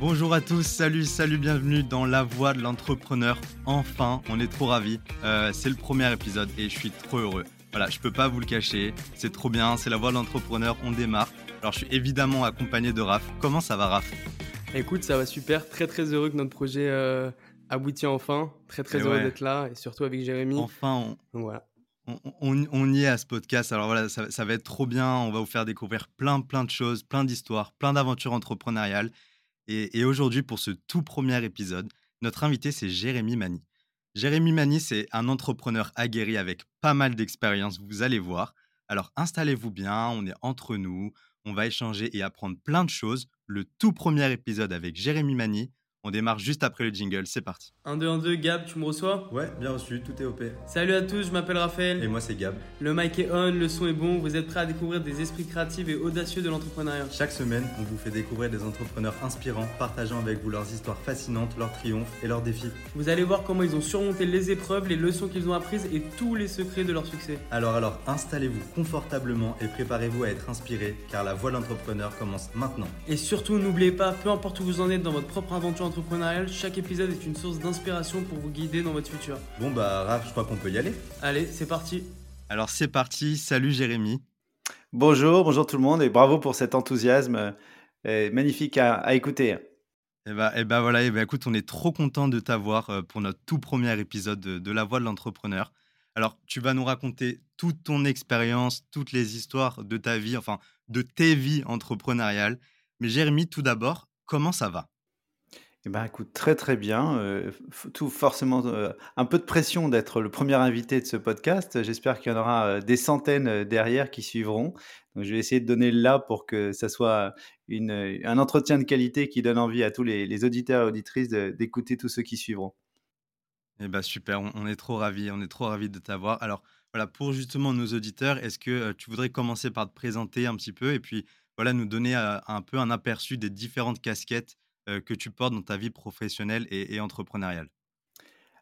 Bonjour à tous, salut, salut, bienvenue dans La Voix de l'entrepreneur. Enfin, on est trop ravis. Euh, c'est le premier épisode et je suis trop heureux. Voilà, je peux pas vous le cacher, c'est trop bien, c'est La Voix de l'entrepreneur, on démarre. Alors je suis évidemment accompagné de Raph. Comment ça va Raph? Écoute, ça va super, très très heureux que notre projet euh, aboutisse enfin. Très très heureux d'être là et surtout avec Jérémy. Enfin, on... voilà. On, y est à ce podcast. Alors voilà, ça, ça, va être trop bien. On va vous faire découvrir plein, plein de choses, plein d'histoires, plein d'aventures entrepreneuriales. Et, aujourd'hui, pour ce tout premier épisode, notre invité, c'est Jérémy Mani. Jérémy Mani, c'est un entrepreneur aguerri avec pas mal d'expérience, vous allez voir. Alors installez-vous bien, on est entre nous, on va échanger et apprendre plein de choses. Le tout premier épisode avec Jérémy Mani, on démarre juste après le jingle, c'est parti. 1, 2, 1, 2, Gab, tu me reçois? Ouais, bien reçu, tout est OP. Salut à tous, je m'appelle Raphaël. Et moi c'est Gab. Le mic est on, le son est bon, vous êtes prêts à découvrir des esprits créatifs et audacieux de l'entrepreneuriat. Chaque semaine, on vous fait découvrir des entrepreneurs inspirants, partageant avec vous leurs histoires fascinantes, leurs triomphes et leurs défis. Vous allez voir comment ils ont surmonté les épreuves, les leçons qu'ils ont apprises et tous les secrets de leur succès. Alors alors, installez-vous confortablement et préparez-vous à être inspiré, car la voie de l'entrepreneur commence maintenant. Et surtout, n'oubliez pas, peu importe où vous en êtes dans votre propre aventure entrepreneuriale, chaque épisode est une source d'inspiration pour vous guider dans votre futur. Bon bah Raph, je crois qu'on peut y aller. Allez, c'est parti. Alors c'est parti, salut Jérémy. Bonjour, bonjour tout le monde et bravo pour cet enthousiasme euh, magnifique à, écouter. Et eh bah, et eh bah voilà, et eh bah écoute, on est trop content de t'avoir euh, pour notre tout premier épisode de, La Voix de l'entrepreneur. Alors, tu vas nous raconter toute ton expérience, toutes les histoires de ta vie, enfin de tes vies entrepreneuriales. Mais Jérémy, tout d'abord, comment ça va? Eh ben, écoute, très très bien. Euh, tout forcément euh, un peu de pression d'être le premier invité de ce podcast. J'espère qu'il y en aura euh, des centaines derrière qui suivront. Donc, je vais essayer de donner là pour que ça soit une, un entretien de qualité qui donne envie à tous les, auditeurs et auditrices d'écouter tous ceux qui suivront. Eh ben super, on, est trop ravis, on est trop ravis de t'avoir. Alors voilà, pour justement nos auditeurs, est-ce que tu voudrais commencer par te présenter un petit peu et puis voilà nous donner un peu un aperçu des différentes casquettes que tu portes dans ta vie professionnelle et, entrepreneuriale?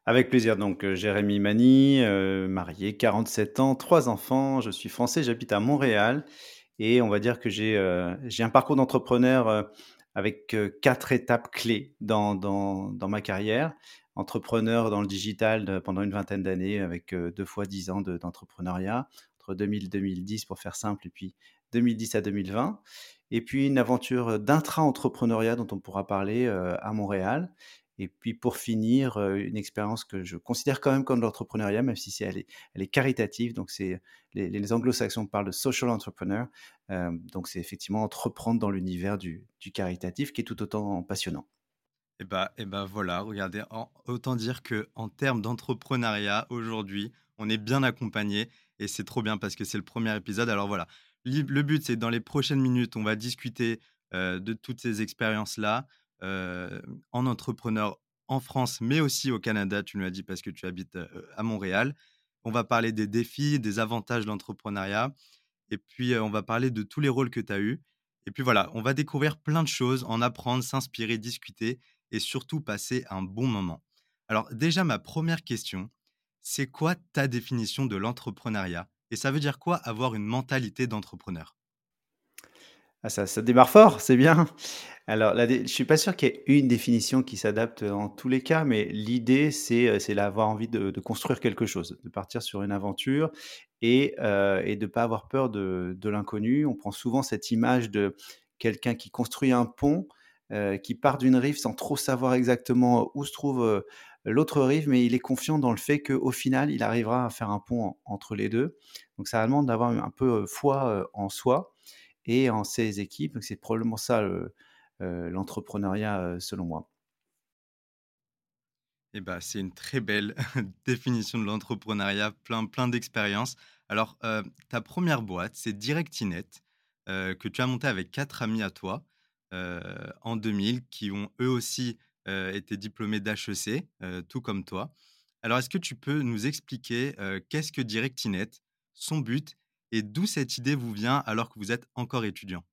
Avec plaisir. Donc, euh, Jérémy Mani, euh, marié, 47 ans, trois enfants. Je suis français, j'habite à Montréal. Et on va dire que j'ai un parcours d'entrepreneur avec quatre étapes clés dans, dans, dans, ma carrière. Entrepreneur dans le digital pendant une vingtaine d'années, avec deux fois dix ans d'entrepreneuriat, entre 2000 et 2010 pour faire simple, et puis 2010 à 2020 et puis une aventure d'intra-entrepreneuriat dont on pourra parler à Montréal. Et puis pour finir, une expérience que je considère quand même comme l'entrepreneuriat, même si elle est, elle est caritative. Donc c'est les, anglo-saxons parlent de social entrepreneur. donc c'est effectivement entreprendre dans l'univers du, caritatif qui est tout autant passionnant. Et bah, et bah voilà, regardez, autant dire que en termes d'entrepreneuriat aujourd'hui, on est bien accompagné et c'est trop bien parce que c'est le premier épisode. Alors voilà, le but, c'est dans les prochaines minutes, on va discuter de toutes ces expériences-là en entrepreneur en France, mais aussi au Canada, tu nous as dit parce que tu habites à Montréal. On va parler des défis, des avantages de l'entrepreneuriat, et puis on va parler de tous les rôles que tu as eus. Et puis voilà, on va découvrir plein de choses, en apprendre, s'inspirer, discuter, et surtout passer un bon moment. Alors déjà, ma première question, c'est quoi ta définition de l'entrepreneuriat? Et ça veut dire quoi avoir une mentalité d'entrepreneur? Ah, ça, ça, démarre fort, c'est bien. Alors, je ne suis pas sûr qu'il y ait une définition qui s'adapte en tous les cas, mais l'idée, c'est euh, d'avoir envie de, construire quelque chose, de partir sur une aventure et, euh, et de ne pas avoir peur de, de l'inconnu. On prend souvent cette image de quelqu'un qui construit un pont, euh, qui part d'une rive sans trop savoir exactement où se trouve l'autre rive, mais il est confiant dans le fait qu'au final, il arrivera à faire un pont entre les deux. Donc ça demande d'avoir un peu foi en soi et en ses équipes. C'est probablement ça l'entrepreneuriat selon moi. Eh ben, c'est une très belle définition de l'entrepreneuriat, plein, plein d'expériences. Alors, ta première boîte, c'est Directinet, que tu as monté avec quatre amis à toi en 2000, qui ont eux aussi euh, était diplômé d'HEC, euh, tout comme toi. Alors, est-ce que tu peux nous expliquer euh, qu'est-ce que Directinet, son but et d'où cette idée vous vient alors que vous êtes encore étudiant?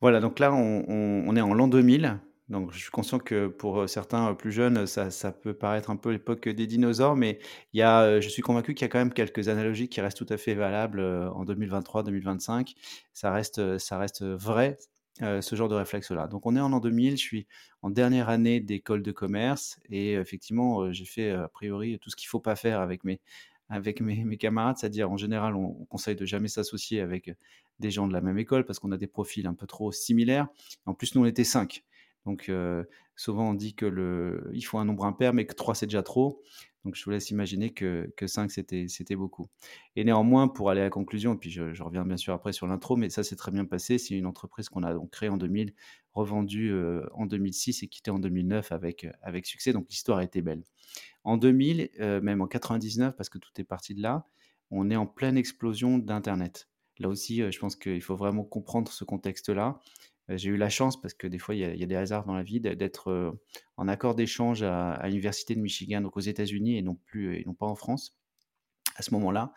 Voilà, donc là, on, est en l'an 2000. Donc, je suis conscient que pour certains plus jeunes, ça, peut paraître un peu l'époque des dinosaures, mais il y a, je suis convaincu qu'il y a quand même quelques analogies qui restent tout à fait valables en 2023-2025. Ça reste, ça reste vrai ce genre de réflexe-là. Donc on est en an 2000, je suis en dernière année d'école de commerce et effectivement, j'ai fait a priori tout ce qu'il ne faut pas faire avec mes, avec mes, camarades, c'est-à-dire en général, on, conseille de jamais s'associer avec des gens de la même école parce qu'on a des profils un peu trop similaires. En plus, nous, on était cinq. Donc, souvent, on dit que le, il faut un nombre impair, mais que trois, c'est déjà trop. Donc, je vous laisse imaginer que, que 5, c'était, beaucoup. Et néanmoins, pour aller à la conclusion, et puis je, reviens bien sûr après sur l'intro, mais ça s'est très bien passé. C'est une entreprise qu'on a donc créée en 2000, revendue en 2006 et quittée en 2009 avec, avec succès. Donc, l'histoire était belle. En 2000, euh, même en 99, parce que tout est parti de là, on est en pleine explosion d'Internet. Là aussi, euh, je pense qu'il faut vraiment comprendre ce contexte-là. Euh, j'ai eu la chance, parce que des fois, il y, a, des hasards dans la vie, d'être en accord d'échange à, l'Université de Michigan, donc aux États-Unis, et non plus, et non pas en France, à ce moment-là.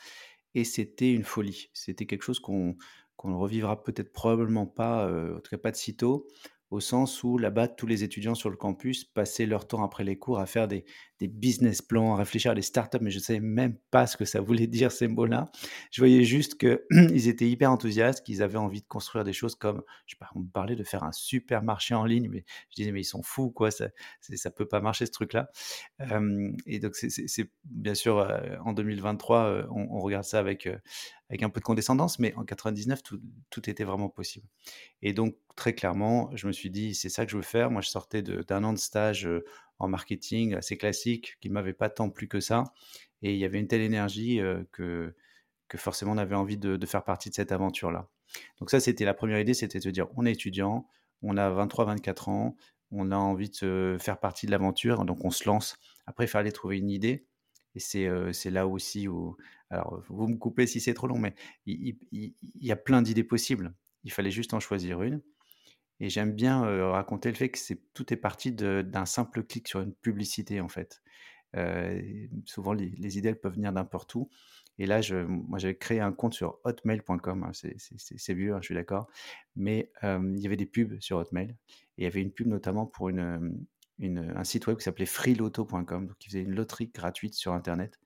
Et c'était une folie. C'était quelque chose qu'on ne revivra peut-être probablement pas, en tout cas pas de sitôt au sens où là-bas, tous les étudiants sur le campus passaient leur temps après les cours à faire des, business plans, réfléchir à des startups, mais je ne savais même pas ce que ça voulait dire ces mots-là. Je voyais juste qu'ils étaient hyper enthousiastes, qu'ils avaient envie de construire des choses comme, je sais pas, on me parlait de faire un supermarché en ligne, mais je disais, mais ils sont fous, quoi, ça ne peut pas marcher ce truc-là. et donc, c'est bien sûr, en 2023, on, on, regarde ça avec avec un peu de condescendance, mais en 99, tout, tout, était vraiment possible. Et donc, très clairement, je me suis dit, c'est ça que je veux faire. Moi, je sortais d'un an de stage euh, en marketing assez classique, qui ne m'avait pas tant plu que ça. Et il y avait une telle énergie euh, que, que forcément, on avait envie de, faire partie de cette aventure-là. Donc ça, c'était la première idée, c'était de dire, on est étudiant, on a 23-24 ans, on a envie de faire partie de l'aventure, donc on se lance. Après, il fallait trouver une idée. Et c'est là aussi où, alors vous me coupez si c'est trop long, mais il, y a plein d'idées possibles. Il fallait juste en choisir une. Et j'aime bien raconter le fait que tout est parti d'un simple clic sur une publicité, en fait. souvent, les, idées peuvent venir n'importe où. Et là, moi, j'avais créé un compte sur hotmail.com. Hein, c'est vieux, hein, je suis d'accord. Mais il y avait des pubs sur Hotmail. Et il y avait une pub notamment pour un site web qui s'appelait freeloto.com, qui faisait une loterie gratuite sur Internet.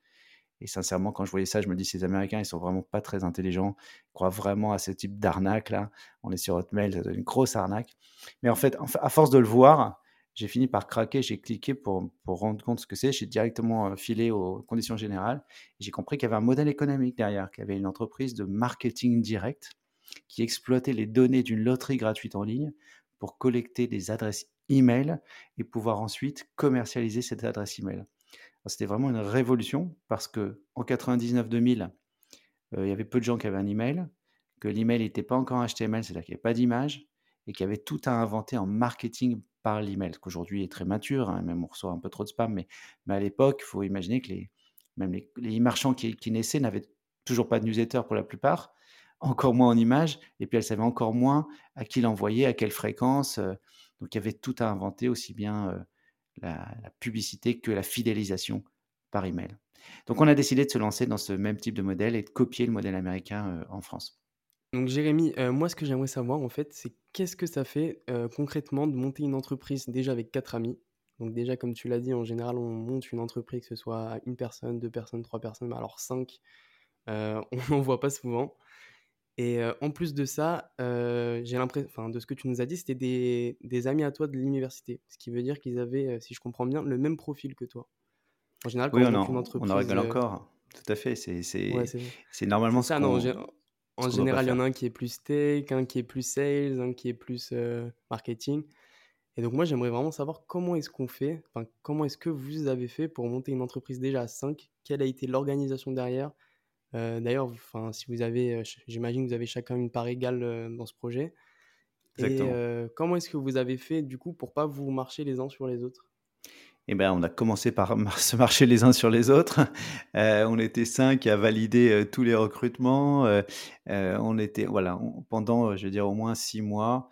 Et sincèrement, quand je voyais ça, je me dis, ces Américains, ils sont vraiment pas très intelligents, ils croient vraiment à ce type d'arnaque là. On est sur Hotmail, c'est une grosse arnaque. Mais en fait, à force de le voir, j'ai fini par craquer, j'ai cliqué pour, pour rendre compte ce que c'est. J'ai directement filé aux conditions générales. J'ai compris qu'il y avait un modèle économique derrière, qu'il y avait une entreprise de marketing direct qui exploitait les données d'une loterie gratuite en ligne pour collecter des adresses email et pouvoir ensuite commercialiser cette adresse email. C'était vraiment une révolution parce que en 99-2000, euh, il y avait peu de gens qui avaient un email, que l'email n'était pas encore HTML, c'est-à-dire qu'il n'y avait pas d'image et qu'il y avait tout à inventer en marketing par l'email, ce qu'aujourd'hui est très mature, hein, même on reçoit un peu trop de spam, mais, à l'époque, il faut imaginer que les, même les, marchands qui, naissaient n'avaient toujours pas de newsletter pour la plupart, encore moins en images, et puis elles savaient encore moins à qui l'envoyer, à quelle fréquence. Euh, donc il y avait tout à inventer, aussi bien euh, la, publicité que la fidélisation par email. Donc on a décidé de se lancer dans ce même type de modèle et de copier le modèle américain euh, en France. Donc Jérémy, euh, moi ce que j'aimerais savoir en fait, c'est qu'est-ce que ça fait concrètement de monter une entreprise déjà avec quatre amis? Donc déjà comme tu l'as dit, en général on monte une entreprise que ce soit une personne, deux personnes, trois personnes, mais alors cinq, on n'en voit pas souvent. Et en plus de ça, j'ai l'impression, enfin, de ce que tu nous as dit, c'était des, des amis à toi de l'université. Ce qui veut dire qu'ils avaient, si je comprends bien, le même profil que toi. En général, quand oui, on, on, une entreprise, on en rigole encore. Tout à fait. C'est c'est normalement ça. Non, en, général, il y en a un qui est plus tech, un qui est plus sales, un qui est plus marketing. Et donc moi, j'aimerais vraiment savoir comment est-ce qu'on fait, enfin, comment est-ce que vous avez fait pour monter une entreprise déjà à 5 Quelle a été l'organisation derrière? Euh, d'ailleurs, enfin, si vous avez, euh, j'imagine que vous avez chacun une part égale euh, dans ce projet. Exactement. Et comment est-ce que vous avez fait du coup pour pas vous marcher les uns sur les autres? Eh ben, on a commencé par se marcher les uns sur les autres. on était cinq à valider tous les recrutements. on était, voilà, pendant, je veux dire, au moins six mois,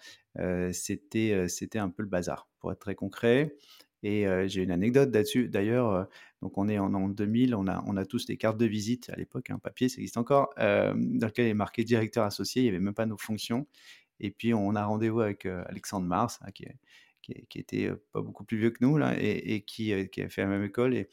c'était, c'était un peu le bazar, pour être très concret. Et j'ai une anecdote là-dessus. D'ailleurs, donc on est en an 2000, on a, tous des cartes de visite à l'époque, un hein, papier, ça existe encore, dans lequel il est marqué directeur associé, il n'y avait même pas nos fonctions. Et puis on a rendez-vous avec Alexandre Mars, hein, qui, qui, était pas beaucoup plus vieux que nous, là, et, qui, qui a fait la même école. Et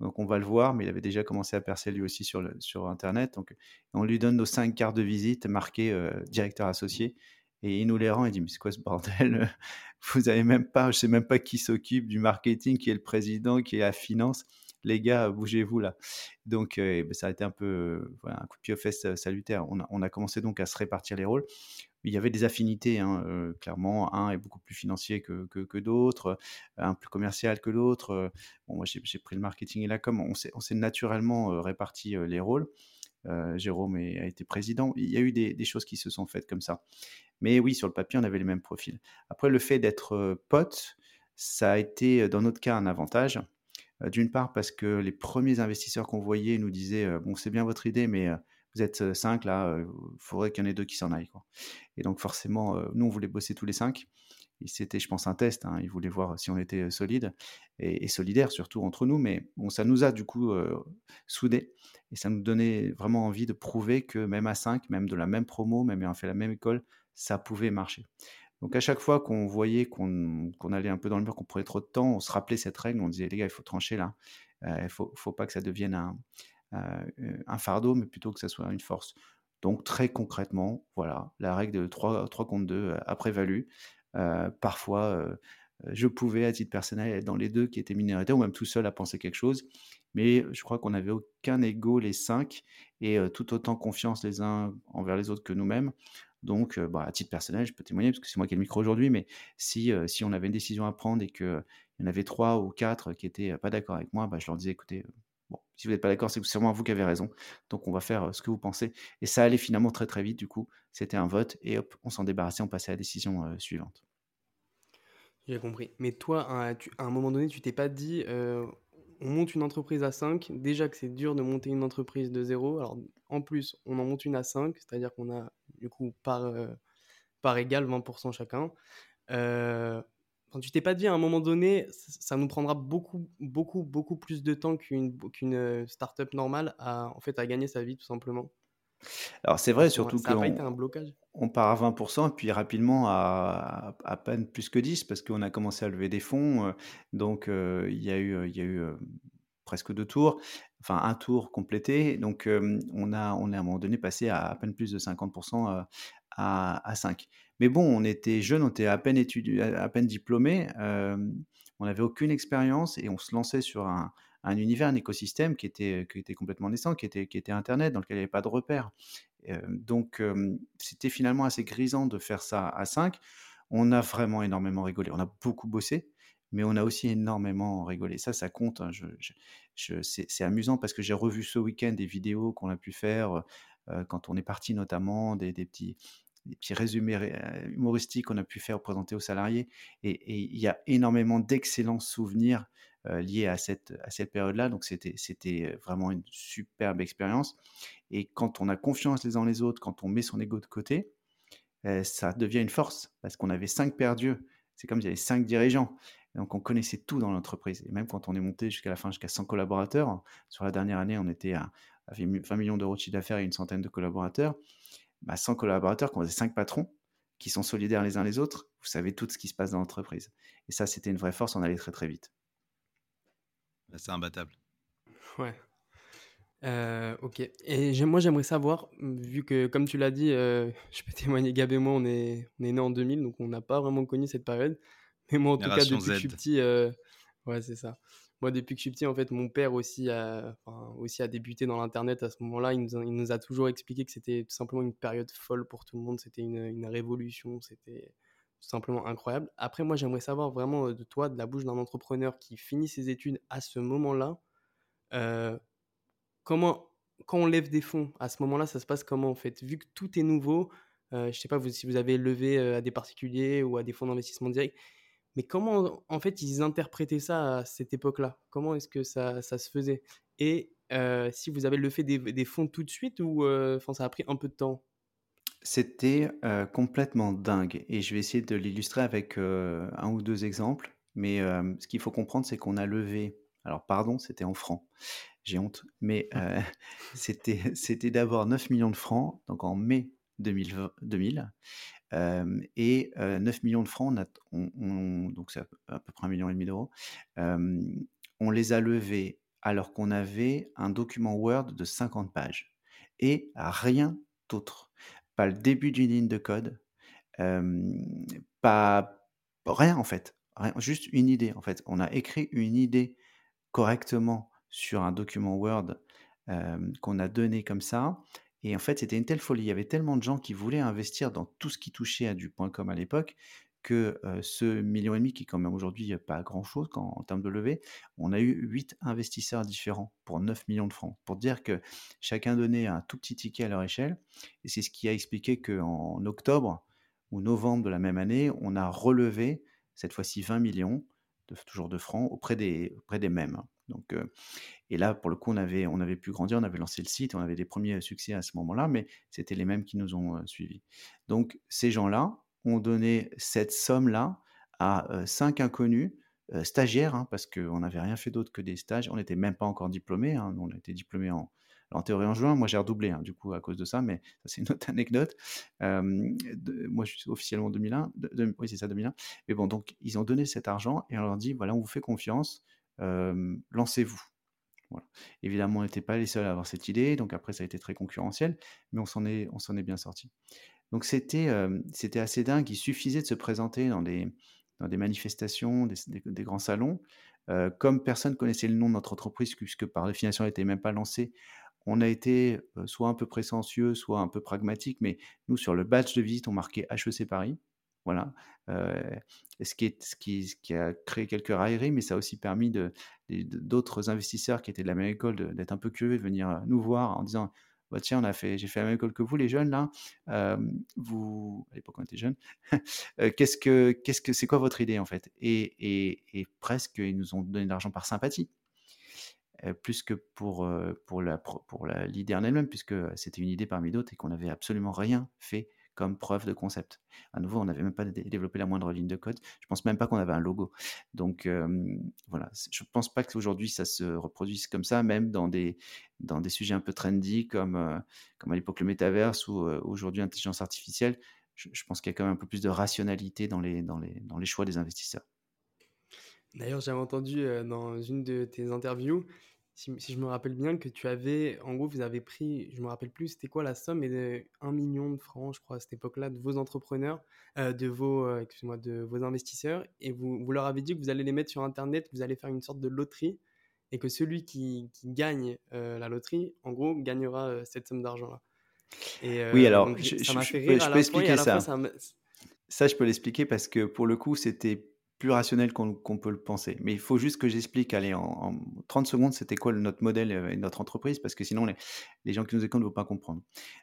donc on va le voir, mais il avait déjà commencé à percer lui aussi sur Internet. Donc on lui donne nos cinq cartes de visite marquées directeur associé. Et il nous les rend, il dit, mais c'est quoi ce bordel? Vous avez même pas, je sais même pas qui s'occupe du marketing, qui est le président, qui est la finance. Les gars, bougez-vous là. Donc, euh, ben, ça a été un peu un coup de pied aux fesses salutaire. On a, commencé donc à se répartir les rôles. Il y avait des affinités, hein, clairement. Un est beaucoup plus financier que, que, d'autres, un plus commercial que l'autre. Bon, moi, j'ai pris le marketing et la com. On s'est naturellement réparti les rôles. Euh, Jérôme a été président. Il y a eu des, choses qui se sont faites comme ça. Mais oui, sur le papier, on avait les mêmes profils. Après, le fait d'être euh, pote, ça a été, dans notre cas, un avantage. D'une part, parce que les premiers investisseurs qu'on voyait nous disaient Bon, c'est bien votre idée, mais vous êtes cinq là, il faudrait qu'il y en ait deux qui s'en aillent. Et donc, forcément, nous, on voulait bosser tous les cinq. C'était, je pense, un test. Hein. Ils voulaient voir si on était solide et, solidaire, surtout entre nous. Mais ça nous a du coup soudés. Et ça nous donnait vraiment envie de prouver que même à 5, même de la même promo, même ayant fait la même école, ça pouvait marcher. Donc à chaque fois qu'on voyait qu'on allait un peu dans le mur, qu'on prenait trop de temps, on se rappelait cette règle, on disait les gars, il faut trancher là. Euh, il ne faut, pas que ça devienne un, euh, un, fardeau, mais plutôt que ça soit une force. Donc très concrètement, voilà, la règle de 3, 3 contre 2 euh, a prévalu. parfois, je pouvais, à titre personnel, être dans les deux qui étaient minoritaires, ou même tout seul à penser quelque chose mais je crois qu'on n'avait aucun ego les cinq et tout autant confiance les uns envers les autres que nous-mêmes. Donc, bah, à titre personnel, je peux témoigner parce que c'est moi qui ai le micro aujourd'hui, mais si, on avait une décision à prendre et qu'il y en avait trois ou quatre qui n'étaient pas d'accord avec moi, bah, je leur disais écoutez, si vous n'êtes pas d'accord, c'est sûrement vous qui avez raison. Donc, on va faire ce que vous pensez. Et ça allait finalement très très vite. Du coup, c'était un vote et hop, on s'en débarrassait, on passait à la décision suivante. J'ai compris. Mais toi, à un moment donné, tu t'es pas dit, on monte une entreprise à 5, déjà que c'est dur de monter une entreprise de zéro. Alors en plus, on en monte une à 5, c'est-à-dire qu'on a du coup par, euh, par égal 20% chacun. Euh, tu t'es pas dit à un moment donné, ça nous prendra beaucoup, beaucoup, beaucoup plus de temps qu'une qu'une euh, startup normale à, en fait, à gagner sa vie tout simplement alors c'est vrai, surtout blocage. on part à 20% et puis rapidement à, à peine plus que 10 parce qu'on a commencé à lever des fonds. Euh, donc euh, il y a eu, il y a eu euh, presque deux tours, enfin un tour complété. Donc on a, on est à un moment donné passé à à peine plus de 50% à, à 5. Mais bon, on était jeunes, on était à peine étudiés, à peine diplômés, on n'avait aucune expérience et on se lançait sur un, un univers, un écosystème qui était, qui était complètement naissant, qui était, qui était Internet, dans lequel il n'y avait pas de repères. Donc, c'était finalement assez grisant de faire ça à 5. On a vraiment énormément rigolé. On a beaucoup bossé, mais on a aussi énormément rigolé. Ça, ça compte. Hein. C'est amusant parce que j'ai revu ce week-end des vidéos qu'on a pu faire euh, quand on est parti, notamment des, petits résumés euh, humoristiques qu'on a pu faire présenter aux salariés. Et il y a énormément d'excellents souvenirs euh, liés à cette, période-là. Donc c'était, vraiment une superbe expérience. Et quand on a confiance les uns les autres, quand on met son ego de côté, euh, ça devient une force parce qu'on avait cinq perdus. C'est comme s'il y avait cinq dirigeants. Donc on connaissait tout dans l'entreprise. Et même quand on est monté jusqu'à la fin, jusqu'à 100 collaborateurs, sur la dernière année, on était à, à 20 millions d'euros de chiffre d'affaires et une centaine de collaborateurs. 100 bah, collaborateurs, quand vous avez 5 patrons qui sont solidaires les uns les autres, vous savez tout ce qui se passe dans l'entreprise. Et ça, c'était une vraie force, on allait très très vite. Bah, c'est imbattable. Ouais. Euh, ok. Et moi, j'aimerais savoir, vu que, comme tu l'as dit, euh, je peux témoigner, Gab et moi, on est, on est nés en 2000, donc on n'a pas vraiment connu cette période. Mais moi, en tout cas, depuis que je suis petit, euh, ouais, c'est ça. Moi, depuis que je suis petit, en fait, mon père aussi a, aussi a débuté dans l'Internet à ce moment-là. Il nous, a, il nous a toujours expliqué que c'était tout simplement une période folle pour tout le monde. C'était une, une révolution. C'était tout simplement incroyable. Après, moi, j'aimerais savoir vraiment euh, de toi, de la bouche d'un entrepreneur qui finit ses études à ce moment-là, euh, comment, quand on lève des fonds, à ce moment-là, ça se passe comment en fait? Vu que tout est nouveau, euh, je ne sais pas vous, si vous avez levé à des particuliers ou à des fonds d'investissement direct, mais comment, en fait, ils interprétaient ça à cette époque-là? Comment est-ce que ça, ça, se faisait? Et euh, si vous avez le fait des, des, fonds tout de suite ou euh, ça a pris un peu de temps? C'était euh, complètement dingue. Et je vais essayer de l'illustrer avec un ou deux exemples. Mais ce qu'il faut comprendre, c'est qu'on a levé. Alors, pardon, c'était en francs. J'ai honte. Mais c'était, c'était d'abord 9 millions de francs, donc en mai 2000. 2000 et 9 millions de francs, on donc c'est à peu près 1,5 million d'euros, on les a levés alors qu'on avait un document Word de 50 pages et rien d'autre. Pas le début d'une ligne de code, pas rien en fait, juste une idée en fait. On a écrit une idée correctement sur un document Word qu'on a donné comme ça. Et en fait, c'était une telle folie. Il y avait tellement de gens qui voulaient investir dans tout ce qui touchait à du point .com à l'époque que ce million et demi qui quand même aujourd'hui pas grand chose en termes de levée, on a eu huit investisseurs différents pour 9 millions de francs. Pour dire que chacun donnait un tout petit ticket à leur échelle. Et c'est ce qui a expliqué qu'en octobre ou novembre de la même année, on a relevé cette fois-ci 20 millions, de, toujours de francs, auprès des mêmes. Donc, et là, pour le coup, on avait, on avait pu grandir, on avait lancé le site, on avait des premiers succès à ce moment-là, mais c'était les mêmes qui nous ont suivis. Donc, ces gens-là, on donnait cette somme-là à cinq inconnus, stagiaires, hein, parce qu'on n'avait rien fait d'autre que des stages. On n'était même pas encore diplômés. Hein, on était diplômés en, en théorie en juin. Moi, j'ai redoublé, hein, du coup, à cause de ça, mais ça, c'est une autre anecdote. moi, je suis officiellement 2001. oui, c'est ça, 2001. Mais bon, donc, ils ont donné cet argent et on leur dit voilà, on vous fait confiance, lancez-vous. Évidemment, on n'était pas les seuls à avoir cette idée, donc après, ça a été très concurrentiel, mais on s'en est, bien sorti. Donc c'était assez dingue. Il suffisait de se présenter dans des, dans des manifestations, des, grands salons. comme personne connaissait le nom de notre entreprise, puisque par définition, elle n'était même pas lancée, on a été soit un peu prétentieux, soit un peu pragmatique, mais nous, sur le badge de visite, on marquait HEC Paris. Voilà. ce, qui a créé quelques railleries, mais ça a aussi permis d'autres investisseurs qui étaient de la même école d'être un peu curieux, de venir nous voir en disant bah, tiens, on a fait, j'ai fait la même école que vous, les jeunes, là. vous, à l'époque, on était jeunes. qu'est-ce que, que, c'est quoi votre idée, en fait? Et, presque, ils nous ont donné de l'argent par sympathie. plus que pour, la, pour l'idée en elle-même, puisque c'était une idée parmi d'autres et qu'on n'avait absolument rien fait comme preuve de concept. À nouveau, on n'avait même pas développé la moindre ligne de code. Je pense même pas qu'on avait un logo. Donc voilà, je pense pas qu'aujourd'hui ça se reproduise comme ça, même dans des, dans des sujets un peu trendy comme, comme à l'époque le métaverse ou aujourd'hui l'intelligence artificielle. Je, je pense qu'il y a quand même un peu plus de rationalité dans les, dans les, dans les choix des investisseurs. D'ailleurs, j'avais entendu dans une de tes interviews si, je me rappelle bien, que tu avais, en gros, vous avez pris, je me rappelle plus, c'était quoi la somme, mais 1 million de francs, je crois, à cette époque-là, de vos entrepreneurs, euh, de vos, euh, de vos investisseurs, et vous, vous leur avez dit que vous allez les mettre sur Internet, que vous allez faire une sorte de loterie, et que celui qui, gagne euh, la loterie, en gros, gagnera cette somme d'argent-là. oui, alors, ça je peux, expliquer ça. ça, je peux l'expliquer parce que pour le coup, c'était plus rationnel qu'on peut le penser. Mais il faut juste que j'explique, allez, en, 30 secondes, c'était quoi notre modèle et notre entreprise, parce que sinon, les, gens qui nous écoutent ne vont pas comprendre.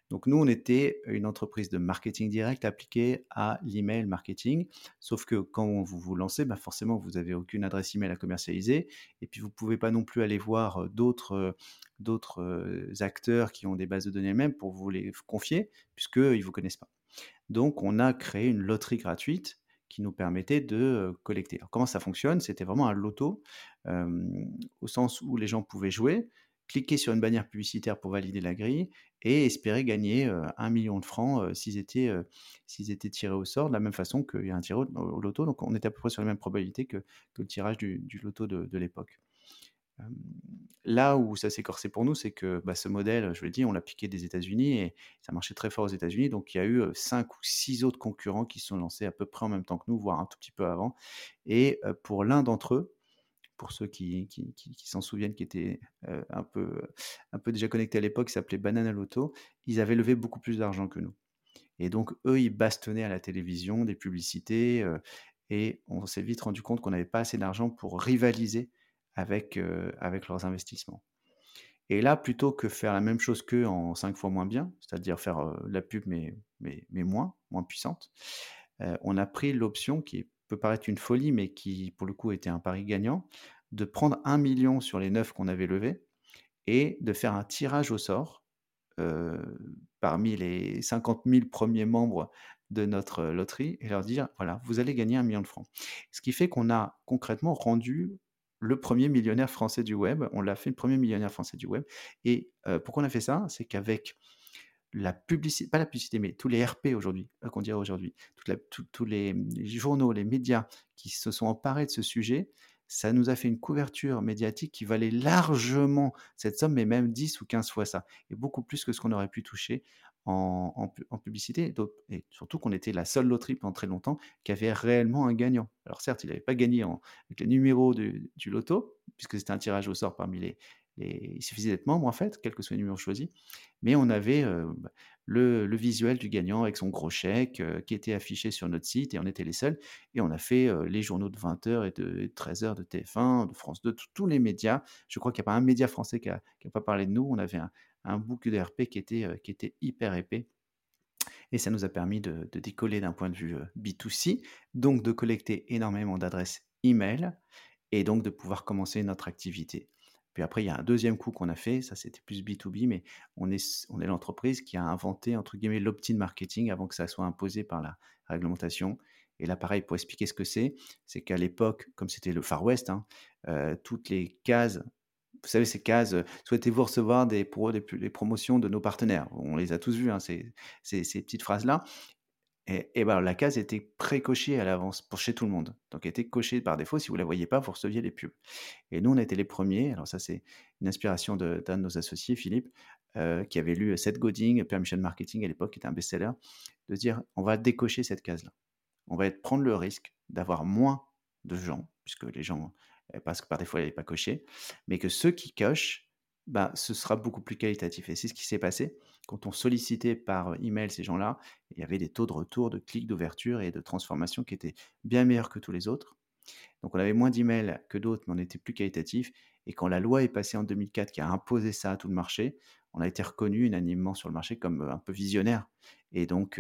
Donc, nous, on était une entreprise de marketing direct appliquée à l'email marketing, sauf que quand vous vous lancez, bah forcément, vous n'avez aucune adresse email à commercialiser, et puis vous ne pouvez pas non plus aller voir d'autres d'autres acteurs qui ont des bases de données elles-mêmes pour vous les confier, puisqu'ils ne vous connaissent pas. Donc, on a créé une loterie gratuite qui nous permettait de collecter. Alors, comment ça fonctionne? C'était vraiment un loto, au sens où les gens pouvaient jouer, cliquer sur une bannière publicitaire pour valider la grille et espérer gagner un million de francs s'ils étaient, étaient tirés au sort, de la même façon qu'il y a un tirage au, loto. Donc on était à peu près sur les mêmes probabilités que le tirage du, loto de l'époque. Là où ça s'est corsé pour nous, c'est que bah, ce modèle, je l'ai dit, on l'a piqué des États-Unis et ça marchait très fort aux États-Unis. Donc il y a eu cinq ou six autres concurrents qui sont lancés à peu près en même temps que nous, voire un tout petit peu avant. Et pour l'un d'entre eux, pour ceux qui, s'en souviennent, qui étaient un, peu, un peu déjà connectés à l'époque, qui s'appelait Banana Lotto, ils avaient levé beaucoup plus d'argent que nous. Et donc, eux, ils bastonnaient à la télévision, des publicités, et on s'est vite rendu compte qu'on n'avait pas assez d'argent pour rivaliser avec, euh, avec leurs investissements. Et là, plutôt que faire la même chose qu'eux en cinq fois moins bien, c'est-à-dire faire euh, la pub mais, mais, mais, moins, moins puissante, euh, on a pris l'option qui peut paraître une folie, mais qui pour le coup était un pari gagnant, de prendre un million sur les neuf qu'on avait levés et de faire un tirage au sort parmi les 50 000 premiers membres de notre loterie et leur dire, voilà, vous allez gagner un million de francs. Ce qui fait qu'on a concrètement rendu le premier millionnaire français du web. On l'a fait le premier millionnaire français du web. Et pourquoi on a fait ça? C'est qu'avec la publicité, pas la publicité, mais tous les RP aujourd'hui, qu'on dirait aujourd'hui, tous les journaux, les médias qui se sont emparés de ce sujet, ça nous a fait une couverture médiatique qui valait largement cette somme, mais même 10 ou 15 fois ça, et beaucoup plus que ce qu'on aurait pu toucher en, publicité, et surtout qu'on était la seule loterie pendant très longtemps qui avait réellement un gagnant. Alors certes, il n'avait pas gagné avec les numéros du, loto, puisque c'était un tirage au sort parmi les, il suffisait d'être membre en fait, quel que soit le numéro choisi, mais on avait bah, le, visuel du gagnant avec son gros chèque qui était affiché sur notre site et on était les seuls. Et on a fait les journaux de 20h et de, 13h de TF1, de France 2, tous les médias. Je crois qu'il n'y a pas un média français qui n'a pas parlé de nous. On avait un, un d'RP qui était, qui était hyper épais. Et ça nous a permis de, décoller d'un point de vue B2C, donc de collecter énormément d'adresses email et donc de pouvoir commencer notre activité. Puis après, il y a un deuxième coup qu'on a fait, ça c'était plus B2B, mais on est, l'entreprise qui a inventé, entre guillemets, l'opt-in marketing avant que ça soit imposé par la réglementation. Et là, pareil, pour expliquer ce que c'est, c'est qu'à l'époque, comme c'était le Far West, hein, toutes les cases vous savez, ces cases, souhaitez-vous recevoir des, promotions de nos partenaires On les a tous vus, hein, ces, petites phrases-là. Et, ben, la case était pré-cochée à l'avance pour chez tout le monde. Donc, elle était cochée par défaut. Si vous ne la voyez pas, vous receviez les pubs. Et nous, on a été les premiers. Alors, ça, c'est une inspiration d'un de, nos associés, Philippe, qui avait lu Seth Godin, Permission Marketing à l'époque, qui était un best-seller, de dire on va décocher cette case-là. On va prendre le risque d'avoir moins de gens, puisque les gens parce que par défaut, elle n'est pas cochée, mais que ceux qui cochent, bah, ce sera beaucoup plus qualitatif. Et c'est ce qui s'est passé. Quand on sollicitait par email ces gens-là, il y avait des taux de retour, de clics d'ouverture et de transformation qui étaient bien meilleurs que tous les autres. Donc on avait moins d'emails que d'autres, mais on était plus qualitatif. Et quand la loi est passée en 2004, qui a imposé ça à tout le marché, on a été reconnu unanimement sur le marché comme un peu visionnaire. Et donc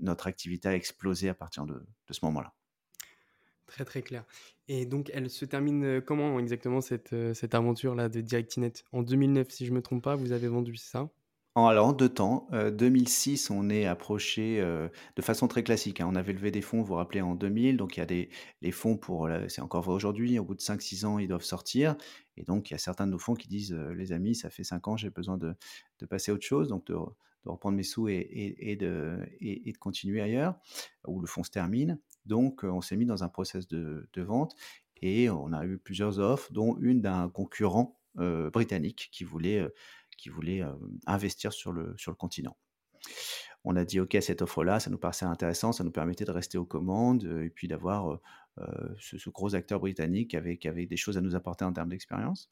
notre activité a explosé à partir de ce moment-là. Très très clair. Et donc elle se termine euh, comment exactement cette, euh, cette aventure-là de DirectNet En 2009, si je ne me trompe pas, vous avez vendu ça? Alors, en deux temps. 2006, euh, on est approché de façon très classique. Hein. On avait levé des fonds, vous vous rappelez, en 2000. Donc, il y a des les fonds pour, c'est encore vrai aujourd'hui, au bout de 5-6 ans, ils doivent sortir. Et donc, il y a certains de nos fonds qui disent, les amis, ça fait 5 ans, j'ai besoin de, de, passer à autre chose, donc de, de reprendre mes sous et, et, de, et, de continuer ailleurs, où le fonds se termine. Donc, on s'est mis dans un process de, vente et on a eu plusieurs offres, dont une d'un concurrent britannique qui voulait, qui voulait investir sur le, sur le continent. On a dit OK cette offre-là, ça nous paraissait intéressant, ça nous permettait de rester aux commandes et puis d'avoir ce, gros acteur britannique avec, avec des choses à nous apporter en termes d'expérience.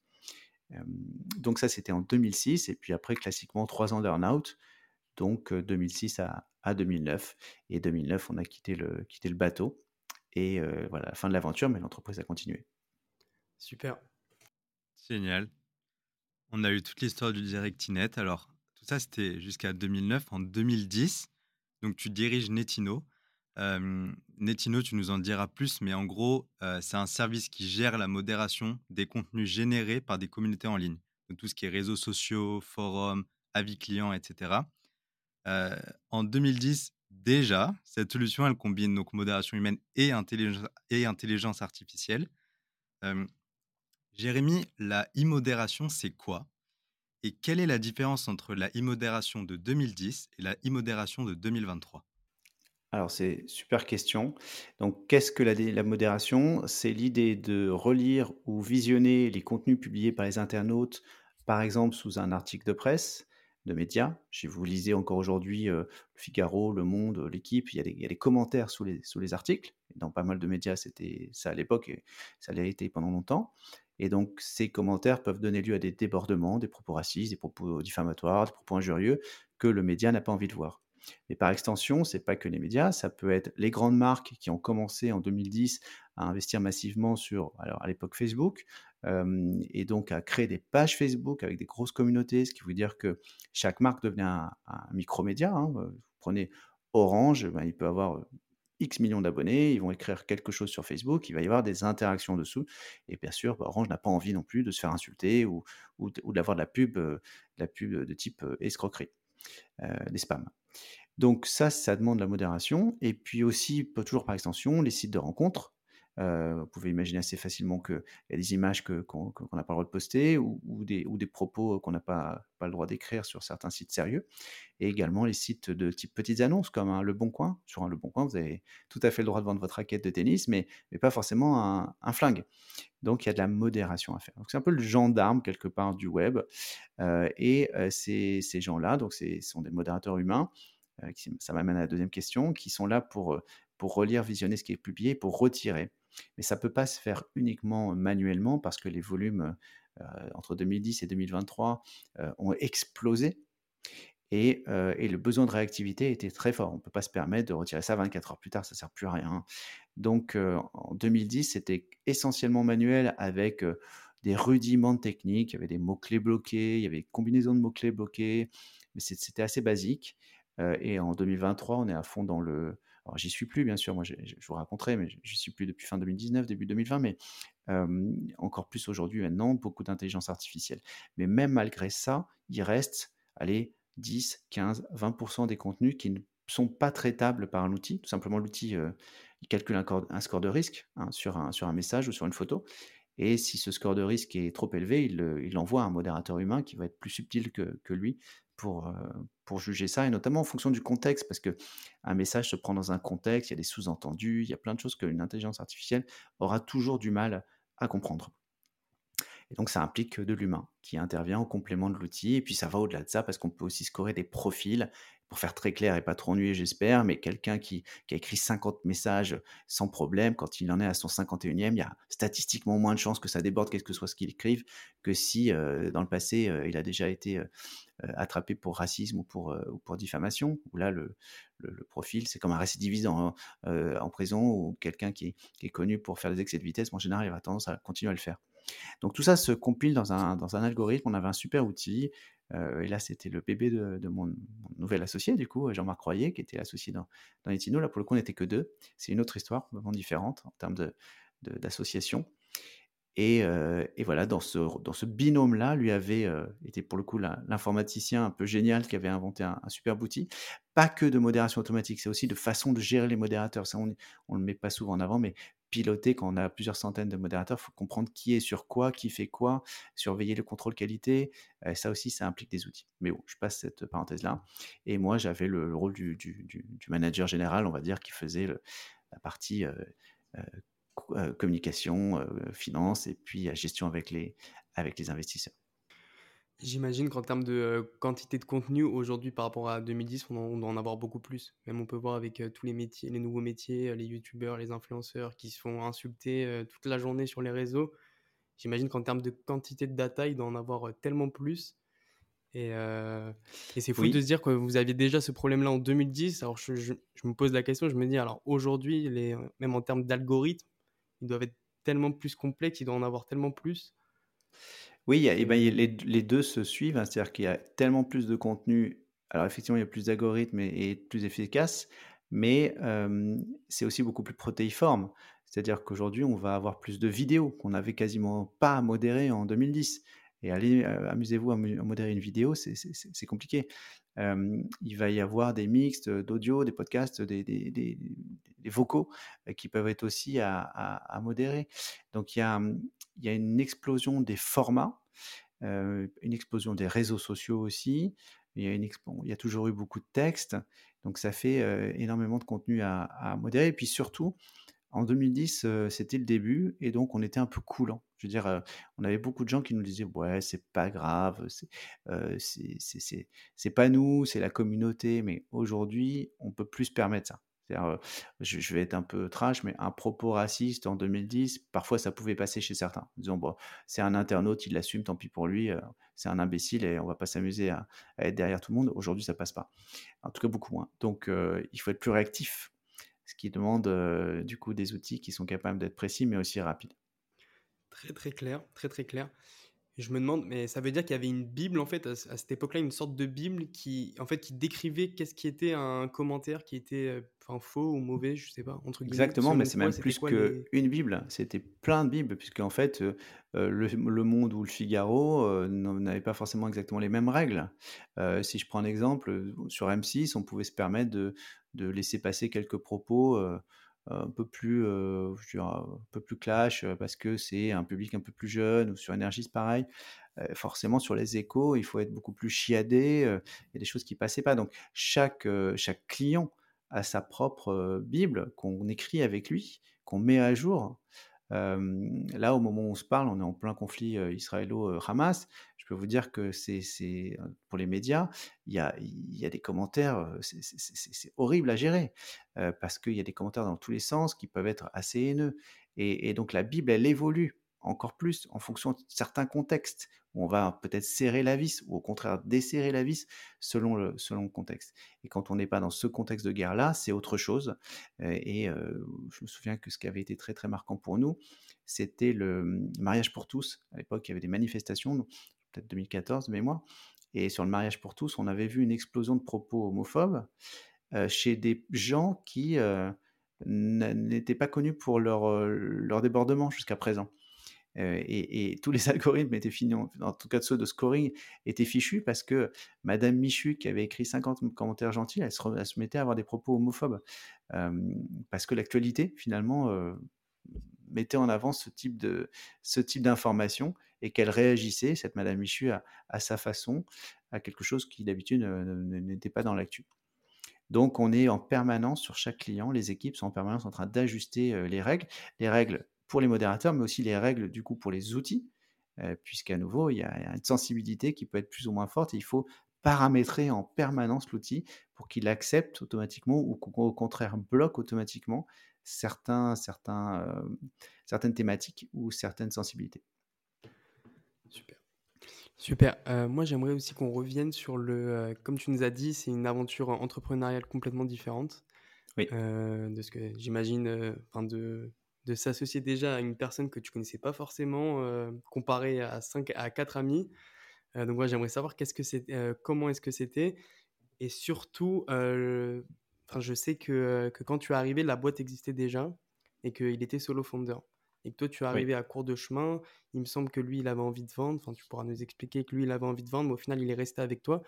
donc ça, c'était en 2006 et puis après, classiquement, trois ans d'earn-out, donc 2006 à, à 2009. Et 2009, on a quitté le, quitté le bateau. Et voilà, la fin de l'aventure, mais l'entreprise a continué. Super. Génial. On a eu toute l'histoire du Directinet. Alors, tout ça, c'était jusqu'à 2009. En 2010, donc tu diriges Netino. Netino, tu nous en diras plus, mais en gros, c'est un service qui gère la modération des contenus générés par des communautés en ligne. Donc, tout ce qui est réseaux sociaux, forums, avis clients, etc. Euh, en 2010, déjà, cette solution, elle combine donc modération humaine et intelligence, intelligence artificielle. Euh, Jérémy, la immodération, c'est quoi? Et quelle est la différence entre la immodération de 2010 et la immodération de 2023 alors, c'est super question. Donc, qu'est-ce que la modération? C'est l'idée de relire ou visionner les contenus publiés par les internautes, par exemple sous un article de presse, de médias. Si vous lisez encore aujourd'hui Le Figaro, Le Monde, L'Équipe, il, y a des commentaires sous les, sous les articles. Dans pas mal de médias, c'était ça à l'époque et ça l'a été pendant longtemps. Et donc, ces commentaires peuvent donner lieu à des débordements, des propos racistes, des propos diffamatoires, des propos injurieux que le média n'a pas envie de voir. Mais par extension, c'est pas que les médias, ça peut être les grandes marques qui ont commencé en 2010 à investir massivement sur, alors à l'époque Facebook, et donc à créer des pages Facebook avec des grosses communautés, ce qui veut dire que chaque marque devenait un, micro-média. Hein, vous prenez Orange, ben, il peut avoir X millions d'abonnés, ils vont écrire quelque chose sur Facebook, il va y avoir des interactions dessous. Et bien sûr, bah, Orange n'a pas envie non plus de se faire insulter ou, d'avoir de la pub, la pub de type escroquerie, des spams. Donc ça, ça demande la modération. Et puis aussi, toujours par extension, les sites de rencontres vous pouvez imaginer assez facilement qu'il y a des images qu'on n'a pas le droit de poster ou, des, ou des, propos qu'on n'a pas, pas le droit d'écrire sur certains sites sérieux. Et également les sites de type petites annonces comme un Le Bon Coin. Sur un Le Bon Coin, vous avez tout à fait le droit de vendre votre raquette de tennis, mais, mais pas forcément un, flingue. Donc il y a de la modération à faire. C'est un peu le gendarme quelque part du web. et ces, ces gens-là, donc ce sont des modérateurs humains, ça m'amène à la deuxième question, qui sont là pour, pour relire, visionner ce qui est publié, pour retirer. Mais ça ne peut pas se faire uniquement manuellement parce que les volumes entre 2010 et 2023 ont explosé. Et, et, le besoin de réactivité était très fort. On ne peut pas se permettre de retirer ça 24 heures plus tard, ça ne sert plus à rien. Donc en 2010, c'était essentiellement manuel avec des rudiments techniques, il y avait des mots-clés bloqués, il y avait des combinaisons de mots-clés bloqués, mais c'était assez basique. et en 2023, on est à fond dans le, alors, j'y suis plus, bien sûr, moi, je, vous raconterai, mais j'y suis plus depuis fin 2019, début 2020, mais encore plus aujourd'hui, maintenant, beaucoup d'intelligence artificielle. Mais même malgré ça, il reste, allez, 10, 15, 20% des contenus qui ne sont pas traitables par un outil. Tout simplement, l'outil, il calcule un, score de risque hein, sur, un, message ou sur une photo. Et si ce score de risque est trop élevé, il, il envoie un modérateur humain qui va être plus subtil que lui pour, pour juger ça, et notamment en fonction du contexte, parce que un message se prend dans un contexte, il y a des sous-entendus, il y a plein de choses qu'une intelligence artificielle aura toujours du mal à comprendre. Et donc, ça implique de l'humain qui intervient en complément de l'outil. Et puis, ça va au-delà de ça parce qu'on peut aussi scorer des profils pour faire très clair et pas trop ennuyé, j'espère, mais quelqu'un qui, a écrit 50 messages sans problème, quand il en est à son 51e, il y a statistiquement moins de chances que ça déborde, quel que soit ce qu'il écrive, que si euh, dans le passé, euh, il a déjà été euh, attrapé pour racisme ou pour, ou pour diffamation, où là, le, profil, c'est comme un récidiviste en, en prison ou quelqu'un qui, qui, est connu pour faire des excès de vitesse, en général, il va tendance à continuer à le faire. Donc tout ça se compile dans un, dans un algorithme, on avait un super outil, euh, et là, c'était le bébé de, mon, nouvel associé, du coup, Jean-Marc Royer, qui était associé dans, dans Etino. Là, pour le coup, on n'était que deux. C'est une autre histoire, vraiment différente en termes d'association. et, euh, voilà, dans ce, dans ce binôme-là, lui avait euh, été pour le coup l'informaticien un peu génial qui avait inventé un, un super outil. Pas que de modération automatique, c'est aussi de façon de gérer les modérateurs. Ça, on ne le met pas souvent en avant, mais piloter quand on a plusieurs centaines de modérateurs, il faut comprendre qui est sur quoi, qui fait quoi, surveiller le contrôle qualité. Euh, ça aussi, ça implique des outils. Mais bon, je passe cette parenthèse-là. Et moi, j'avais le, rôle du, manager général, on va dire, qui faisait la partie euh, euh, communication, finance et puis gestion avec les, avec les investisseurs. J'imagine qu'en termes de euh, quantité de contenu, aujourd'hui par rapport à 2010, on, doit en avoir beaucoup plus. Même on peut voir avec euh, tous les métiers, les nouveaux métiers, euh, les youtubeurs, les influenceurs qui se font insulter toute la journée sur les réseaux. J'imagine qu'en termes de quantité de data, il doit en avoir tellement plus. Et, c'est fou de se dire que vous aviez déjà ce problème-là en 2010. Alors je, je, me pose la question, je me dis, alors aujourd'hui, même en termes d'algorithmes, ils doivent être tellement plus complexes, ils doivent en avoir tellement plus. Oui, et ben, les, deux se suivent, hein, c'est-à-dire qu'il y a tellement plus de contenu. Alors effectivement, il y a plus d'algorithmes et, plus efficaces, mais c'est aussi beaucoup plus protéiforme. C'est-à-dire qu'aujourd'hui, on va avoir plus de vidéos qu'on n'avait quasiment pas à modérer en 2010. Et allez, amusez-vous à, modérer une vidéo, c'est compliqué. Il va y avoir des mixtes d'audio, des podcasts, des, vocaux qui peuvent être aussi à, modérer. Donc il y a, une explosion des formats, une explosion des réseaux sociaux aussi. Il y, a une il y a toujours eu beaucoup de textes, donc ça fait énormément de contenu à, modérer. Et puis surtout, en 2010, c'était le début, et donc on était un peu coulant. Je veux dire, on avait beaucoup de gens qui nous disaient ouais, c'est pas grave, c'est pas nous, c'est la communauté. Mais aujourd'hui, on peut plus se permettre ça. Je, vais être un peu trash, mais un propos raciste en 2010, parfois ça pouvait passer chez certains. Disons, bon, c'est un internaute, il l'assume, tant pis pour lui, c'est un imbécile et on va pas s'amuser à, être derrière tout le monde. Aujourd'hui, ça passe pas. En tout cas, beaucoup moins. Donc, il faut être plus réactif, ce qui demande du coup des outils qui sont capables d'être précis, mais aussi rapides. Très, très clair, très, très clair je me demande, mais ça veut dire qu'il y avait une Bible, en fait, à, cette époque-là, une sorte de Bible qui, en fait, qui décrivait qu'est-ce qui était un commentaire qui était euh, enfin, faux ou mauvais, je sais pas, entre Exactement, mais c'est même plus qu'une Bible. C'était plein de Bibles, puisque, en fait, euh, euh, le, Monde ou le Figaro n'avaient pas forcément exactement les mêmes règles. si je prends un exemple, sur M6, on pouvait se permettre de, de laisser passer quelques propos un peu plus, un peu plus clash parce que c'est un public un peu plus jeune ou sur Énergie, c'est pareil. forcément, sur les échos, il faut être beaucoup plus chiadé. Il y a des choses qui passaient pas. Donc, chaque, chaque client a sa propre Bible qu'on écrit avec lui, qu'on met à jour. Là, au moment où on se parle, on est en plein conflit israélo-Hamas peux vous dire que c'est pour les médias, il y a, y a des commentaires, c'est horrible à gérer, parce qu'il y a des commentaires dans tous les sens qui peuvent être assez haineux. Et, donc la Bible, elle évolue encore plus en fonction de certains contextes, où on va peut-être serrer la vis, ou au contraire desserrer la vis selon le, selon contexte. Et quand on n'est pas dans ce contexte de guerre-là, c'est autre chose. Et je me souviens que ce qui avait été très très marquant pour nous, c'était le mmh, mariage pour tous. À l'époque, il y avait des manifestations peut-être 2014 mais moi Et sur le mariage pour tous, on avait vu une explosion de propos homophobes chez des gens qui n'étaient pas connus pour leur, leur débordement jusqu'à présent. Et, tous les algorithmes étaient finis, en tout cas ceux de scoring, étaient fichus parce que Madame Michu, qui avait écrit 50 commentaires gentils, elle se, mettait à avoir des propos homophobes. parce que l'actualité, finalement, mettait en avant ce type de ce type d'information et qu'elle réagissait, cette Madame Michu, à, sa façon, à quelque chose qui d'habitude n'était pas dans l'actu. Donc on est en permanence sur chaque client, les équipes sont en permanence en train d'ajuster les règles, les règles pour les modérateurs, mais aussi les règles du coup pour les outils, puisqu'à nouveau, il y, a, une sensibilité qui peut être plus ou moins forte et il faut paramétrer en permanence l'outil pour qu'il accepte automatiquement ou au contraire bloque automatiquement certains, certains, certaines thématiques ou certaines sensibilités. Super. Super. Euh, moi, j'aimerais aussi qu'on revienne sur le. Euh, comme tu nous as dit, c'est une aventure entrepreneuriale complètement différente. Oui. Euh, de ce que j'imagine, enfin de, de s'associer déjà à une personne que tu connaissais pas forcément, comparé à cinq à quatre amis. donc, moi, j'aimerais savoir qu'est-ce que c'est, comment est-ce que c'était, et surtout, enfin, je sais que, que quand tu es arrivé, la boîte existait déjà et qu'il était solo founder. Et que toi tu es arrivé à court de chemin, il me semble que lui il avait envie de vendre, enfin tu pourras nous expliquer que lui il avait envie de vendre, mais au final il est resté avec toi.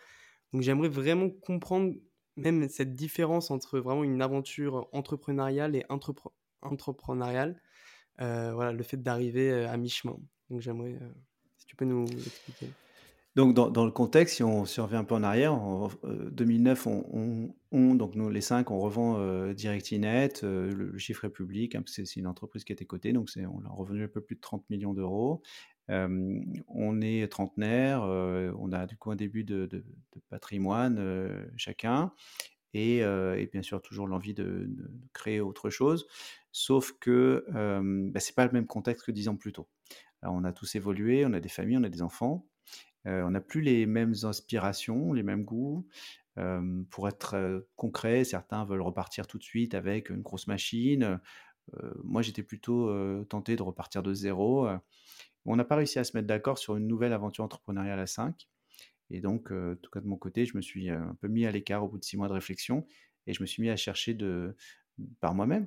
Donc j'aimerais vraiment comprendre même cette différence entre vraiment une aventure entrepreneuriale et entrepreneuriale, euh, voilà, le fait d'arriver euh, à mi-chemin. Donc j'aimerais, euh, si tu peux nous expliquer. Donc, dans, le contexte, si on, si revient un peu en arrière, en 2009, euh, on, donc nous, les cinq, on revend DirectInet, le, chiffre est public, hein, c'est une entreprise qui était cotée, donc on a revenu un peu plus de 30 millions d'euros. on est trentenaire, on a du coup un début de, patrimoine chacun, et, bien sûr toujours l'envie de, créer autre chose, sauf que bah, ce n'est pas le même contexte que dix ans plus tôt. on a tous évolué, on a des familles, on a des enfants, on n'a plus les mêmes inspirations, les mêmes goûts. pour être concret, certains veulent repartir tout de suite avec une grosse machine. moi, j'étais plutôt tenté de repartir de zéro. On n'a pas réussi à se mettre d'accord sur une nouvelle aventure entrepreneuriale à 5. Et donc, en tout cas de mon côté, je me suis un peu mis à l'écart au bout de six mois de réflexion et je me suis mis à chercher de, par moi-même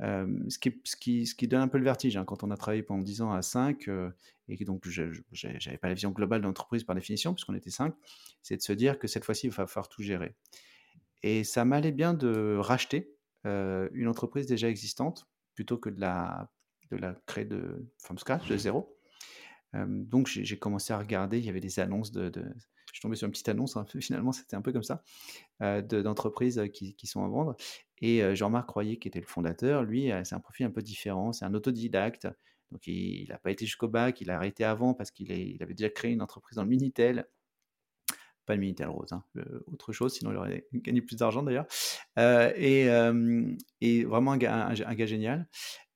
ce, qui, ce, qui, ce, qui, donne un peu le vertige hein, quand on a travaillé pendant 10 ans à 5 et que donc je n'avais pas la vision globale de l'entreprise par définition puisqu'on était 5, c'est de se dire que cette fois-ci il va falloir tout gérer. Et ça m'allait bien de racheter une entreprise déjà existante plutôt que de la, de la créer de from scratch, de zéro. donc j'ai commencé à regarder, il y avait des annonces de, de je suis tombé sur une petite annonce, hein, finalement c'était un peu comme ça, d'entreprises qui, qui, sont à vendre. Et Jean-Marc Royer, qui était le fondateur, lui, c'est un profil un peu différent, c'est un autodidacte. Donc il n'a pas été jusqu'au bac, il a arrêté avant parce qu'il avait déjà créé une entreprise dans le Minitel. Pas le Minitel Rose, hein, autre chose, sinon il aurait gagné plus d'argent d'ailleurs. et, vraiment un, gars génial.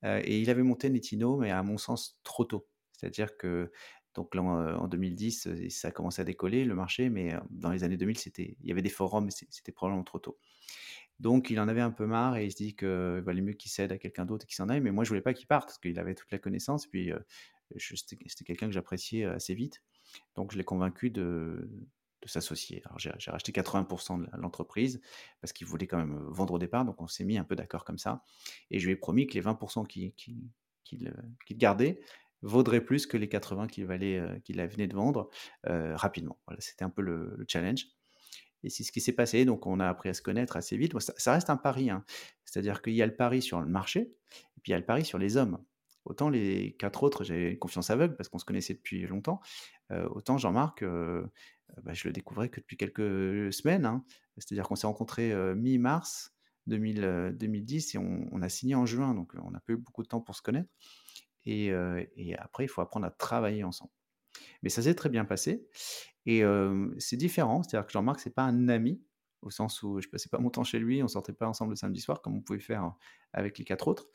et il avait monté Netino, mais à mon sens trop tôt. C'est-à-dire que donc là, en 2010, ça a commencé à décoller le marché, mais dans les années 2000, il y avait des forums, mais c'était probablement trop tôt. Donc, il en avait un peu marre et il se dit qu'il valait mieux qu'il cède à quelqu'un d'autre et qu'il s'en aille. Mais moi, je voulais pas qu'il parte parce qu'il avait toute la connaissance. Puis, c'était quelqu'un que j'appréciais assez vite. Donc, je l'ai convaincu de, s'associer. Alors, j'ai racheté 80% de l'entreprise parce qu'il voulait quand même vendre au départ. Donc, on s'est mis un peu d'accord comme ça. Et je lui ai promis que les 20% qu'il gardait vaudraient plus que les 80 qu'il qu'il venait de vendre rapidement. Voilà, c'était un peu le challenge. Et c'est ce qui s'est passé. Donc, on a appris à se connaître assez vite. ça, reste un pari. Hein. C'est-à-dire qu'il y a le pari sur le marché, et puis il y a le pari sur les hommes. Autant les quatre autres, j'avais confiance aveugle parce qu'on se connaissait depuis longtemps. Euh, autant Jean-Marc, euh, bah, je le découvrais que depuis quelques semaines. Hein. C'est-à-dire qu'on s'est rencontrés mi-mars 2010 et on, a signé en juin. Donc, on n'a pas eu beaucoup de temps pour se connaître. Et, et après, il faut apprendre à travailler ensemble. Mais ça s'est très bien passé. Et c'est différent, c'est-à-dire que Jean-Marc, c'est pas un ami, au sens où je passais pas mon temps chez lui, on sortait pas ensemble le samedi soir comme on pouvait faire avec les quatre autres.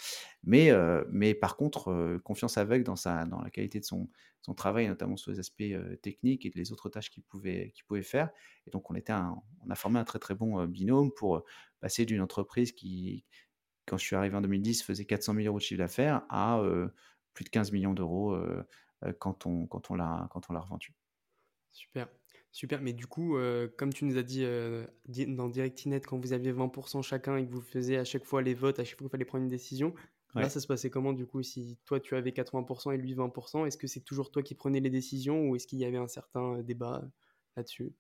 Mais, mais par contre, confiance aveugle dans, sa, dans la qualité de son, travail, notamment sur les aspects techniques et les autres tâches qu'il pouvait, qu'il pouvait faire. Et donc, on, était on a formé un très très bon binôme pour passer d'une entreprise qui, quand je suis arrivé en 2010, faisait 400 000 euros de chiffre d'affaires à plus de 15 millions d'euros quand on, quand on l'a revendu. Super. Super, mais du coup, euh, comme tu nous as dit euh, dans DirectInet, quand vous aviez 20% chacun et que vous faisiez à chaque fois les votes, à chaque fois qu'il fallait prendre une décision, là, ça se passait comment du coup Si toi, tu avais 80% et lui 20%, est-ce que c'est toujours toi qui prenais les décisions ou est-ce qu'il y avait un certain euh, débat là-dessus?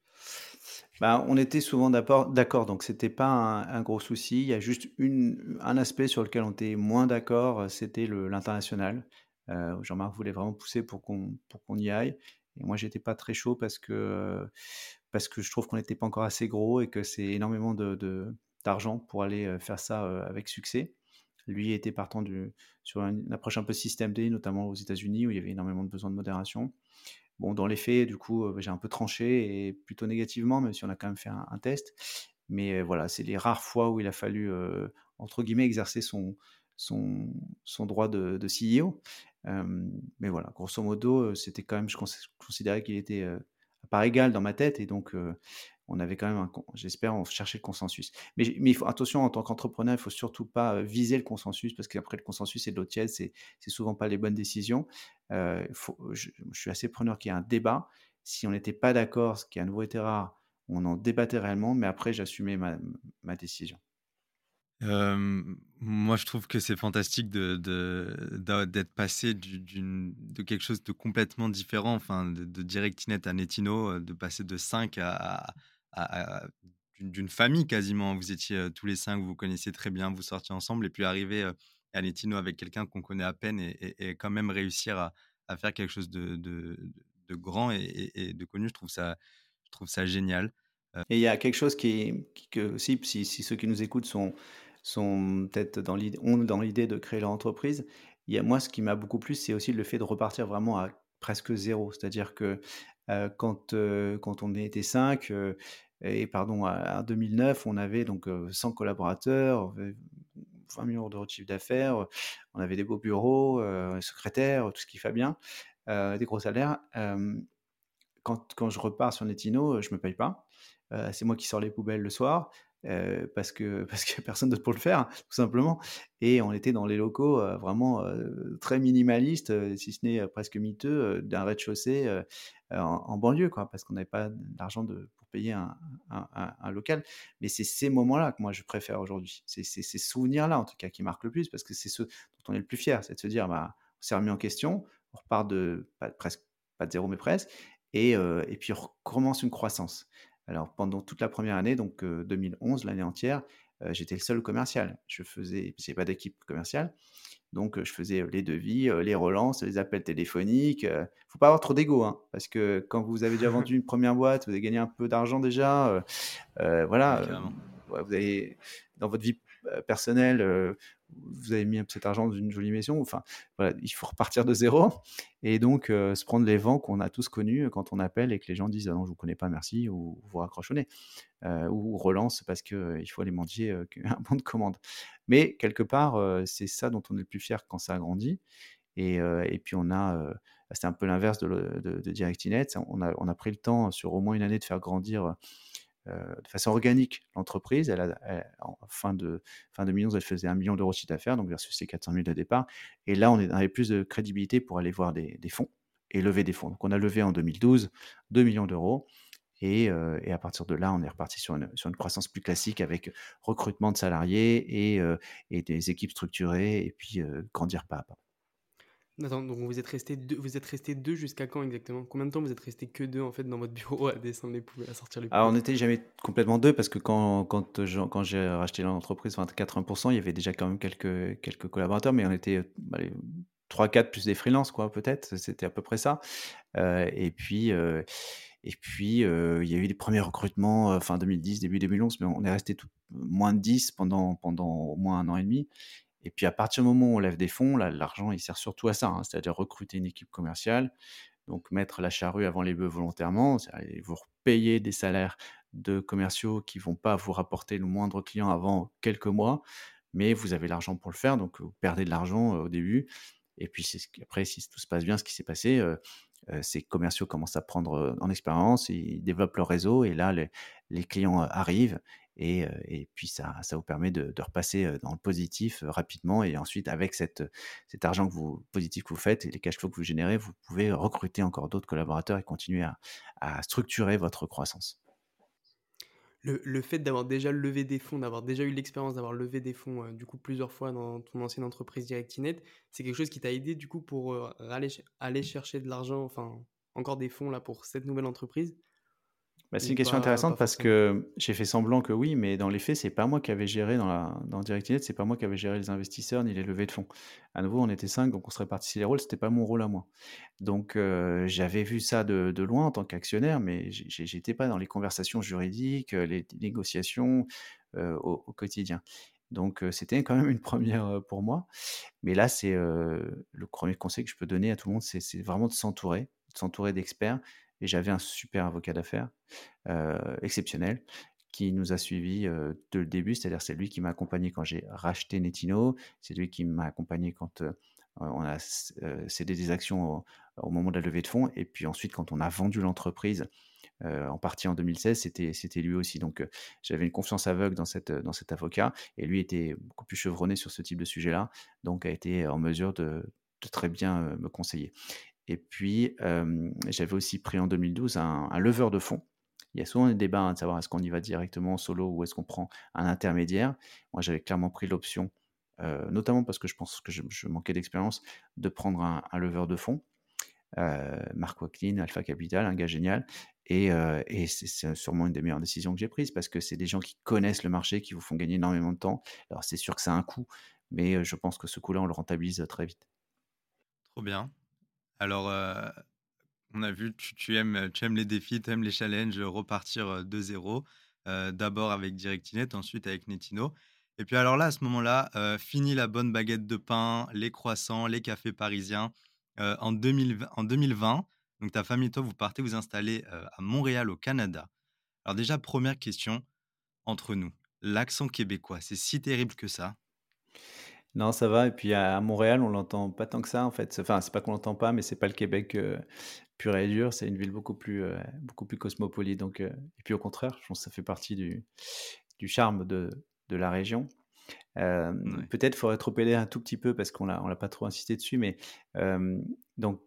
Bah, On était souvent d'accord, donc c'était pas un, gros souci. Il y a juste une, un aspect sur lequel on était moins d'accord, c'était l'international. Jean-Marc voulait vraiment pousser pour qu'on y aille. Et moi, j'étais pas très chaud parce que, parce que je trouve qu'on n'était pas encore assez gros et que c'est énormément de, d'argent pour aller faire ça avec succès. Lui était partant sur une approche un peu système D, notamment aux États-Unis, où il y avait énormément de besoins de modération. Bon, dans les faits, du coup, j'ai un peu tranché et plutôt négativement, même si on a quand même fait un, test. Mais voilà, c'est les rares fois où il a fallu, entre guillemets, exercer son, son, son droit de, de CEO mais voilà, grosso modo, c'était quand même, je considérais qu'il était à part égale dans ma tête, et donc on avait quand même, j'espère, on cherchait le consensus. Mais, mais attention, en tant qu'entrepreneur, il faut surtout pas viser le consensus, parce qu'après le consensus, c'est de l'eau tiède, c'est souvent pas les bonnes décisions. Faut, je, suis assez preneur qu'il y ait un débat. Si on n'était pas d'accord, ce qui à nouveau été rare, on en débattait réellement, mais après, j'assumais ma, ma décision moi, je trouve que c'est fantastique d'être passé d'une, de quelque chose de complètement différent, enfin, de, de DirectNet à Netino, de passer de 5 à, d'une, famille quasiment. Vous étiez tous les cinq, vous vous connaissiez très bien, vous sortiez ensemble, et puis arriver à Netino avec quelqu'un qu'on connaît à peine et, quand même réussir à, à, faire quelque chose de, grand et, de connu, je trouve ça, génial. Et il y a quelque chose qui, qui que aussi, si, si ceux qui nous écoutent sont sont peut-être dans l'idée, ont dans l'idée de créer leur entreprise. Il y a, moi, ce qui m'a beaucoup plu, c'est aussi le fait de repartir vraiment à presque zéro. C'est-à-dire que euh, quand, euh, quand on était 5, euh, et pardon, en 2009, on avait donc 100 collaborateurs, 20 millions d'euros de chiffre d'affaires, on avait des beaux bureaux, secrétaires, tout ce qui va bien, des gros salaires. quand, quand je repars sur Netino, je ne me paye pas. c'est moi qui sors les poubelles le soir. Euh, parce que qu'il n'y a personne d'autre pour le faire, tout simplement. Et on était dans les locaux euh, vraiment euh, très minimalistes, si ce n'est presque miteux, d'un rez-de-chaussée en, banlieue, parce qu'on n'avait pas d'argent pour payer un, un, local. Mais c'est ces moments-là que moi je préfère aujourd'hui. C'est ces souvenirs-là, en tout cas, qui marquent le plus, parce que c'est ceux dont on est le plus fier, c'est de se dire, bah, on s'est remis en question, on repart de pas, presque pas de zéro, mais presque, et, et puis on recommence une croissance. Alors pendant toute la première année, donc 2011, l'année entière, j'étais le seul commercial. Je faisais, j'ai pas d'équipe commerciale, donc je faisais les devis, les relances, les appels téléphoniques. ne faut pas avoir trop d'ego, hein, parce que quand vous avez déjà vendu une première boîte, vous avez gagné un peu d'argent déjà, voilà, vous avez dans votre vie personnelle, vous avez mis cet argent dans une jolie maison. Enfin, voilà, il faut repartir de zéro et donc euh, se prendre les vents qu'on a tous connus quand on appelle et que les gens disent ah non, je vous connais pas, merci, ou vous raccrochonnez, euh, ou relance parce qu'il euh, il faut aller mendier un bon de commande. Mais quelque part, c'est ça dont on est le plus fier quand ça a grandi. Et, puis on a, c'était un peu l'inverse de, de, de on a, pris le temps sur au moins une année de faire grandir euh, de façon organique l'entreprise. En fin de fin 2011, elle faisait un million d'euros de chiffre d'affaires, donc versus ses 400 000 de départ. Et là, on avait plus de crédibilité pour aller voir des, fonds et lever des fonds. Donc, on a levé en 2012 2 millions d'euros. Et, euh, et, à partir de là, on est reparti sur une, croissance plus classique avec recrutement de salariés et, euh, et des équipes structurées et puis grandir pas à pas. Attends, donc vous êtes resté deux, vous êtes resté deux jusqu'à quand exactement? Combien de temps vous êtes resté que deux en fait dans votre bureau à descendre les poubelles, à sortir les Alors, on poubelles? n'était jamais complètement deux parce que quand, quand, je- quand j'ai racheté l'entreprise, enfin 80%, il y avait déjà quand même quelques, quelques collaborateurs, mais on était euh, allez, 3-4 plus des freelances, quoi, peut-être. C'était à peu près ça. Euh, et puis, euh, et puis euh, il y a eu des premiers recrutements fin 2010, début 2011, mais on est resté tout, moins de 10 pendant, pendant au moins un an et demi. Et puis à partir du moment où on lève des fonds, l'argent, il sert surtout à ça, hein, c'est-à-dire recruter une équipe commerciale, donc mettre la charrue avant les bœufs volontairement, vous payer des salaires de commerciaux qui vont pas vous rapporter le moindre client avant quelques mois, mais vous avez l'argent pour le faire, donc vous perdez de l'argent au début. Et puis après, si tout se passe bien, ce qui s'est passé, ces commerciaux commencent à prendre en expérience, ils développent leur réseau, et là, les, clients arrivent, et, puis ça, vous permet de, repasser dans le positif rapidement, et ensuite, avec cet argent positif que vous faites et les cash flows que vous générez, vous pouvez recruter encore d'autres collaborateurs et continuer à, structurer votre croissance. Le, fait d'avoir déjà levé des fonds, d'avoir déjà eu l'expérience d'avoir levé des fonds du coup plusieurs fois dans ton ancienne entreprise Directinet, c'est quelque chose qui t'a aidé du coup pour aller, aller chercher de l'argent, enfin encore des fonds là pour cette nouvelle entreprise? Bah, c'est une question pas, intéressante pas parce que j'ai fait semblant que oui, mais dans les faits, c'est pas moi qui avais géré dans la, dans Directinet, c'est pas moi qui avais géré les investisseurs ni les levées de fonds. À nouveau, on était cinq, donc on se répartissait les rôles, c'était pas mon rôle à moi. Donc euh, j'avais vu ça de, de loin en tant qu'actionnaire, mais j'étais pas dans les conversations juridiques, euh, les négociations euh, au, au quotidien. Donc c'était quand même une première pour moi. Mais là, c'est euh, le premier conseil que je peux donner à tout le monde, c'est vraiment de s'entourer, de s'entourer d'experts. Et j'avais un super avocat d'affaires exceptionnel qui nous a suivis dès le début, c'est-à-dire c'est lui qui m'a accompagné quand j'ai racheté Netino, c'est lui qui m'a accompagné quand on a cédé des actions au, moment de la levée de fonds, et puis ensuite quand on a vendu l'entreprise en partie en 2016, c'était lui aussi. Donc j'avais une confiance aveugle dans, cette, dans cet avocat, et lui était beaucoup plus chevronné sur ce type de sujet-là, donc a été en mesure de, de très bien me conseiller. Et puis, euh, j'avais aussi pris en 2012 un, un leveur de fonds. Il y a souvent des débats hein, de savoir est-ce qu'on y va directement en solo ou est-ce qu'on prend un intermédiaire. Moi, j'avais clairement pris l'option, euh, notamment parce que je pense que je, manquais d'expérience, de prendre un, un leveur de fonds. Euh, Marc Wacklin, Alpha Capital, un gars génial. Et, euh, et c'est sûrement une des meilleures décisions que j'ai prises parce que c'est des gens qui connaissent le marché, qui vous font gagner énormément de temps. Alors, c'est sûr que ça a un coût, mais je pense que ce coût-là, on le rentabilise très vite. Trop bien. Alors, euh, on a vu, tu, aimes, les défis, tu aimes les challenges, repartir euh, de zéro. euh, D'abord avec Directinet, ensuite avec Netino. Et puis alors là, à ce moment-là, euh, fini la bonne baguette de pain, les croissants, les cafés parisiens. En, 2020, en 2020, donc ta famille et toi, vous partez vous installer à Montréal, au Canada. Alors déjà, première question entre nous. L'accent québécois, c'est si terrible que ça. Non, ça va. Et puis à Montréal, on l'entend pas tant que ça, en fait. Enfin, c'est pas qu'on l'entend pas, mais c'est pas le Québec euh, pur et dur. C'est une ville beaucoup plus, euh, beaucoup plus cosmopolite. Donc, euh, et puis au contraire, je pense que ça fait partie du, du charme de, de la région. Ouais. peut-être faudrait trop aider un tout petit peu parce qu'on l'a, on l'a pas trop insisté dessus, mais donc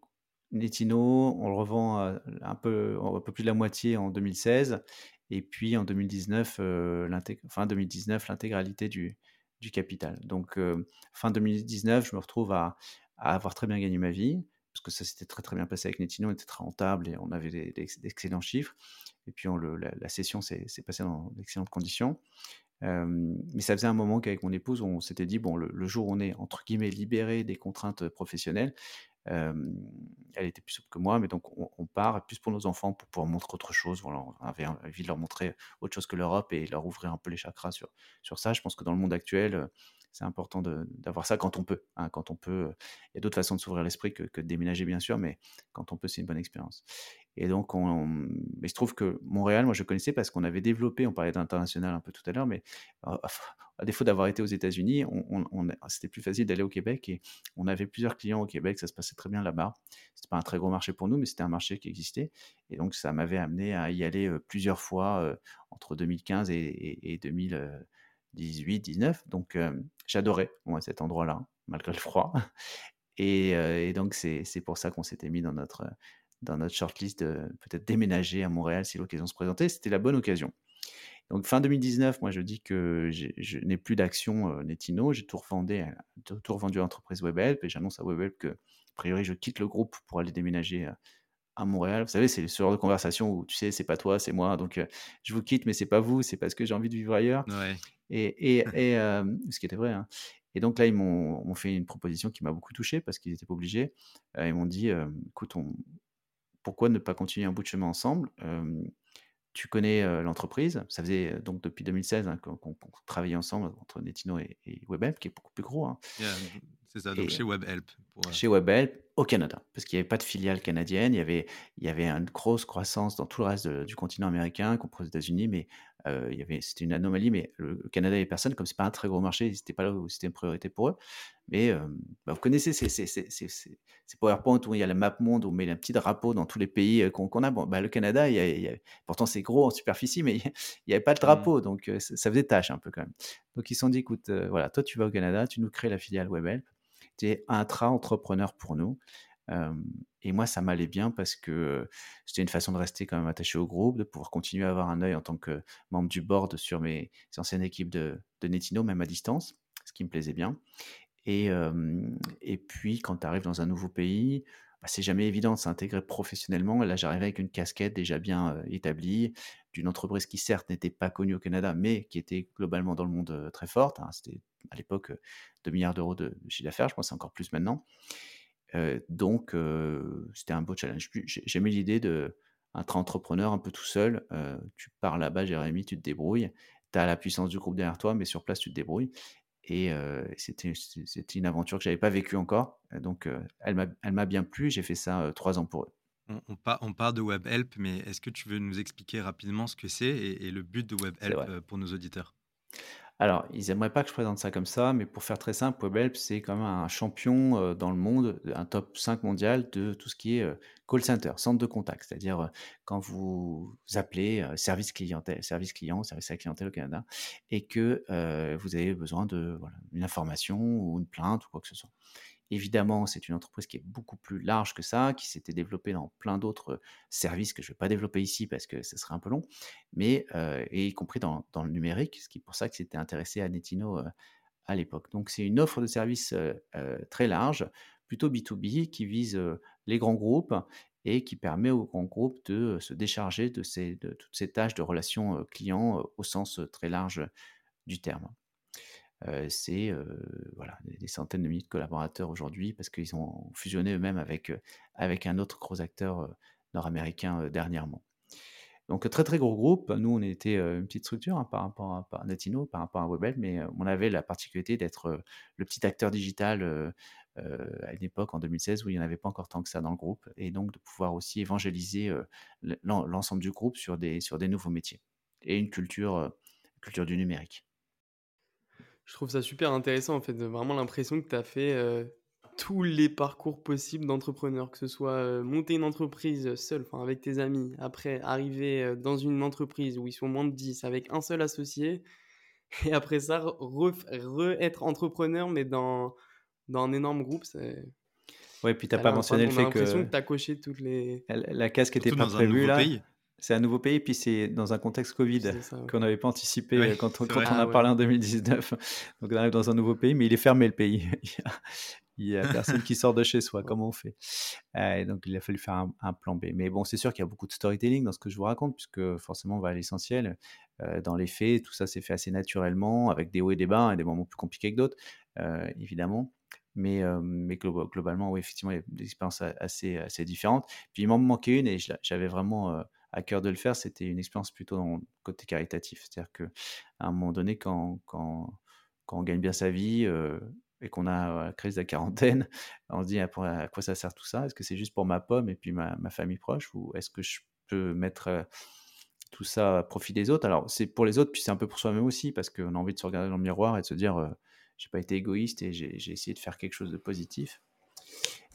Netino, on le revend un peu, un peu plus de la moitié en 2016, et puis en 2019, euh, l'intég- fin 2019, l'intégralité du, du capital. Donc euh, fin 2019, je me retrouve à, avoir très bien gagné ma vie, parce que ça s'était très très bien passé avec Netino, on était très rentable et on avait des- chiffres. Et puis on le- la, session s'est passée dans d'excellentes conditions. Euh, mais ça faisait un moment qu'avec mon épouse, on s'était dit, bon, le, le jour où on est, entre guillemets, libéré des contraintes professionnelles, elle était plus souple que moi, mais donc on, on part plus pour nos enfants, pour pouvoir montrer autre chose. Voilà, on avait envie de leur montrer autre chose que l'Europe et leur ouvrir un peu les chakras sur, sur ça. Je pense que dans le monde actuel, euh, c'est important d'avoir ça quand on peut. hein, quand on peut, euh, il y a d'autres façons de s'ouvrir l'esprit que de déménager, bien sûr, mais quand on peut, c'est une bonne expérience. Et donc, on, il se trouve que Montréal, moi, je connaissais parce qu'on avait développé, on parlait d'international un peu tout à l'heure, mais euh, à défaut d'avoir été aux États-Unis, c'était plus facile d'aller au Québec et on avait plusieurs clients au Québec, ça se passait très bien là-bas. C'était pas un très gros marché pour nous, mais c'était un marché qui existait. Et donc, ça m'avait amené à y aller euh, plusieurs fois euh, entre 2015 et, et, et 2018, 19. Donc, euh, j'adorais cet endroit-là, malgré le froid. Et, et donc, c'est pour ça qu'on s'était mis dans notre, dans notre shortlist de peut-être déménager à Montréal si l'occasion se présentait. C'était la bonne occasion. Donc, fin 2019, moi, je dis que je n'ai plus d'action euh, Netino. J'ai tout revendu, à- tout revendu à l'entreprise WebHelp et j'annonce à WebHelp que priori, je quitte le groupe pour aller déménager à Montréal. Vous savez, c'est ce genre de conversation où tu sais, c'est pas toi, c'est moi. Donc, je vous quitte, mais c'est pas vous, c'est parce que j'ai envie de vivre ailleurs. Et, et, et ce qui était vrai. Hein. Et donc là, ils m'ont fait une proposition qui m'a beaucoup touché parce qu'ils n'étaient pas obligés. ils m'ont dit, écoute, on, pourquoi ne pas continuer un bout de chemin ensemble? Tu connais l'entreprise. Ça faisait donc depuis 2016 hein, qu'on travaillait ensemble entre Netino et, et WebHelp, qui est beaucoup plus gros. Hein. C'est ça, donc chez WebHelp. Chez WebHelp au Canada, parce qu'il n'y avait pas de filiale canadienne, il y avait, il y avait une grosse croissance dans tout le reste du continent américain, compris aux États-Unis, mais il y avait, c'était une anomalie, mais le, Canada et personne, comme c'est pas un très gros marché, c'était pas là où c'était une priorité pour eux. Mais bah, vous connaissez ces, ces, ces, ces, PowerPoint où il y a le map monde, où on met un petit drapeau dans tous les pays qu'on, a. Bon, bah, le Canada, il y a, pourtant c'est gros en superficie, mais il n'y avait pas de mmh. drapeau, donc ça faisait tâche un peu quand même. Donc ils se sont dit, écoute, voilà, toi tu vas au Canada, tu nous crées la filiale WebHelp c'était intra-entrepreneur pour nous. et moi, ça m'allait bien parce que c'était une façon de rester quand même attaché au groupe, de pouvoir continuer à avoir un œil en tant que membre du board sur mes anciennes équipes de, de Netino, même à distance, ce qui me plaisait bien. Et, et puis, quand tu arrives dans un nouveau pays, bah, c'est jamais évident de s'intégrer professionnellement. Là, j'arrivais avec une casquette déjà bien établie, d'une entreprise qui certes n'était pas connue au Canada, mais qui était globalement dans le monde très forte. Hein. C'était à l'époque 2 milliards d'euros de, chiffre d'affaires, je pense encore plus maintenant. donc, c'était un beau challenge. J'aimais l'idée de un entrepreneur un peu tout seul. tu pars là-bas, Jérémy, tu te débrouilles. Tu as la puissance du groupe derrière toi, mais sur place, tu te débrouilles. Et c'était une aventure que j'avais pas vécue encore. Donc, elle m'a bien plu. J'ai fait ça trois ans pour eux. On, on, on, parle de WebHelp, mais est-ce que tu veux nous expliquer rapidement ce que c'est et, et, le but de WebHelp pour nos auditeurs? Alors, ils n'aimeraient pas que je présente ça comme ça, mais pour faire très simple, WebHelp, c'est quand même un champion dans le monde, un top 5 mondial de tout ce qui est call center, centre de contact. C'est-à-dire quand vous appelez service clientèle, service client, service à la clientèle au Canada, et que vous avez besoin de voilà, une information ou une plainte ou quoi que ce soit. Évidemment, c'est une entreprise qui est beaucoup plus large que ça, qui s'était développée dans plein d'autres services que je ne vais pas développer ici parce que ce serait un peu long, mais et y compris dans, le numérique, ce qui est pour ça que c'était intéressé à Netino à l'époque. Donc c'est une offre de services très large, plutôt B2B, qui vise les grands groupes et qui permet aux grands groupes de se décharger de, ces, de toutes ces tâches de relations clients au sens très large du terme c'est voilà, des centaines de milliers de collaborateurs aujourd'hui parce qu'ils ont fusionné eux-mêmes avec, avec un autre gros acteur nord-américain dernièrement. Donc très très gros groupe. Nous, on était une petite structure hein, par rapport à, Netino, par rapport à Webel, mais on avait la particularité d'être le petit acteur digital à une époque en 2016 où il n'y en avait pas encore tant que ça dans le groupe, et donc de pouvoir aussi évangéliser l'ensemble du groupe sur des, sur des nouveaux métiers et une culture, culture du numérique. Je trouve ça super intéressant, en fait, vraiment l'impression que tu as fait euh, tous les parcours possibles d'entrepreneur, que ce soit euh, monter une entreprise seul, enfin avec tes amis, après arriver euh, dans une entreprise où ils sont moins de 10 avec un seul associé, et après ça, re-être entrepreneur, mais dans, dans un énorme groupe, c'est... Ouais, puis tu n'as pas mentionné le fait que... l'impression que tu as coché toutes les... La, casque était pas prévue là. Pays. C'est un nouveau pays, puis c'est dans un contexte Covid qu'on n'avait pas anticipé euh, quand, on, quand on a parlé en 2019. Donc on arrive dans un nouveau pays, mais il est fermé le pays. il y a personne qui sort de chez soi. Comment on fait? Euh, et Donc il a fallu faire un, plan B. Mais bon, c'est sûr qu'il y a beaucoup de storytelling dans ce que je vous raconte, puisque forcément on va à l'essentiel. Euh, dans les faits, tout ça s'est fait assez naturellement, avec des hauts et des bas, et des moments plus compliqués que d'autres, évidemment. Mais, mais globalement, oui, effectivement, il y a des expériences assez, assez différentes. Puis il m'en manquait une, et j'avais vraiment à cœur de le faire, c'était une expérience plutôt côté caritatif. C'est-à-dire qu'à un moment donné, quand, quand, quand, on gagne bien sa vie euh, et qu'on a la crise de la quarantaine, on se dit à, quoi ça sert tout ça? Est-ce que c'est juste pour ma pomme et puis ma, ma famille proche? Ou est-ce que je peux mettre euh, tout ça à profit des autres? Alors, c'est pour les autres, puis c'est un peu pour soi-même aussi, parce qu'on a envie de se regarder dans le miroir et de se dire euh, j'ai pas été égoïste et j'ai essayé de faire quelque chose de positif.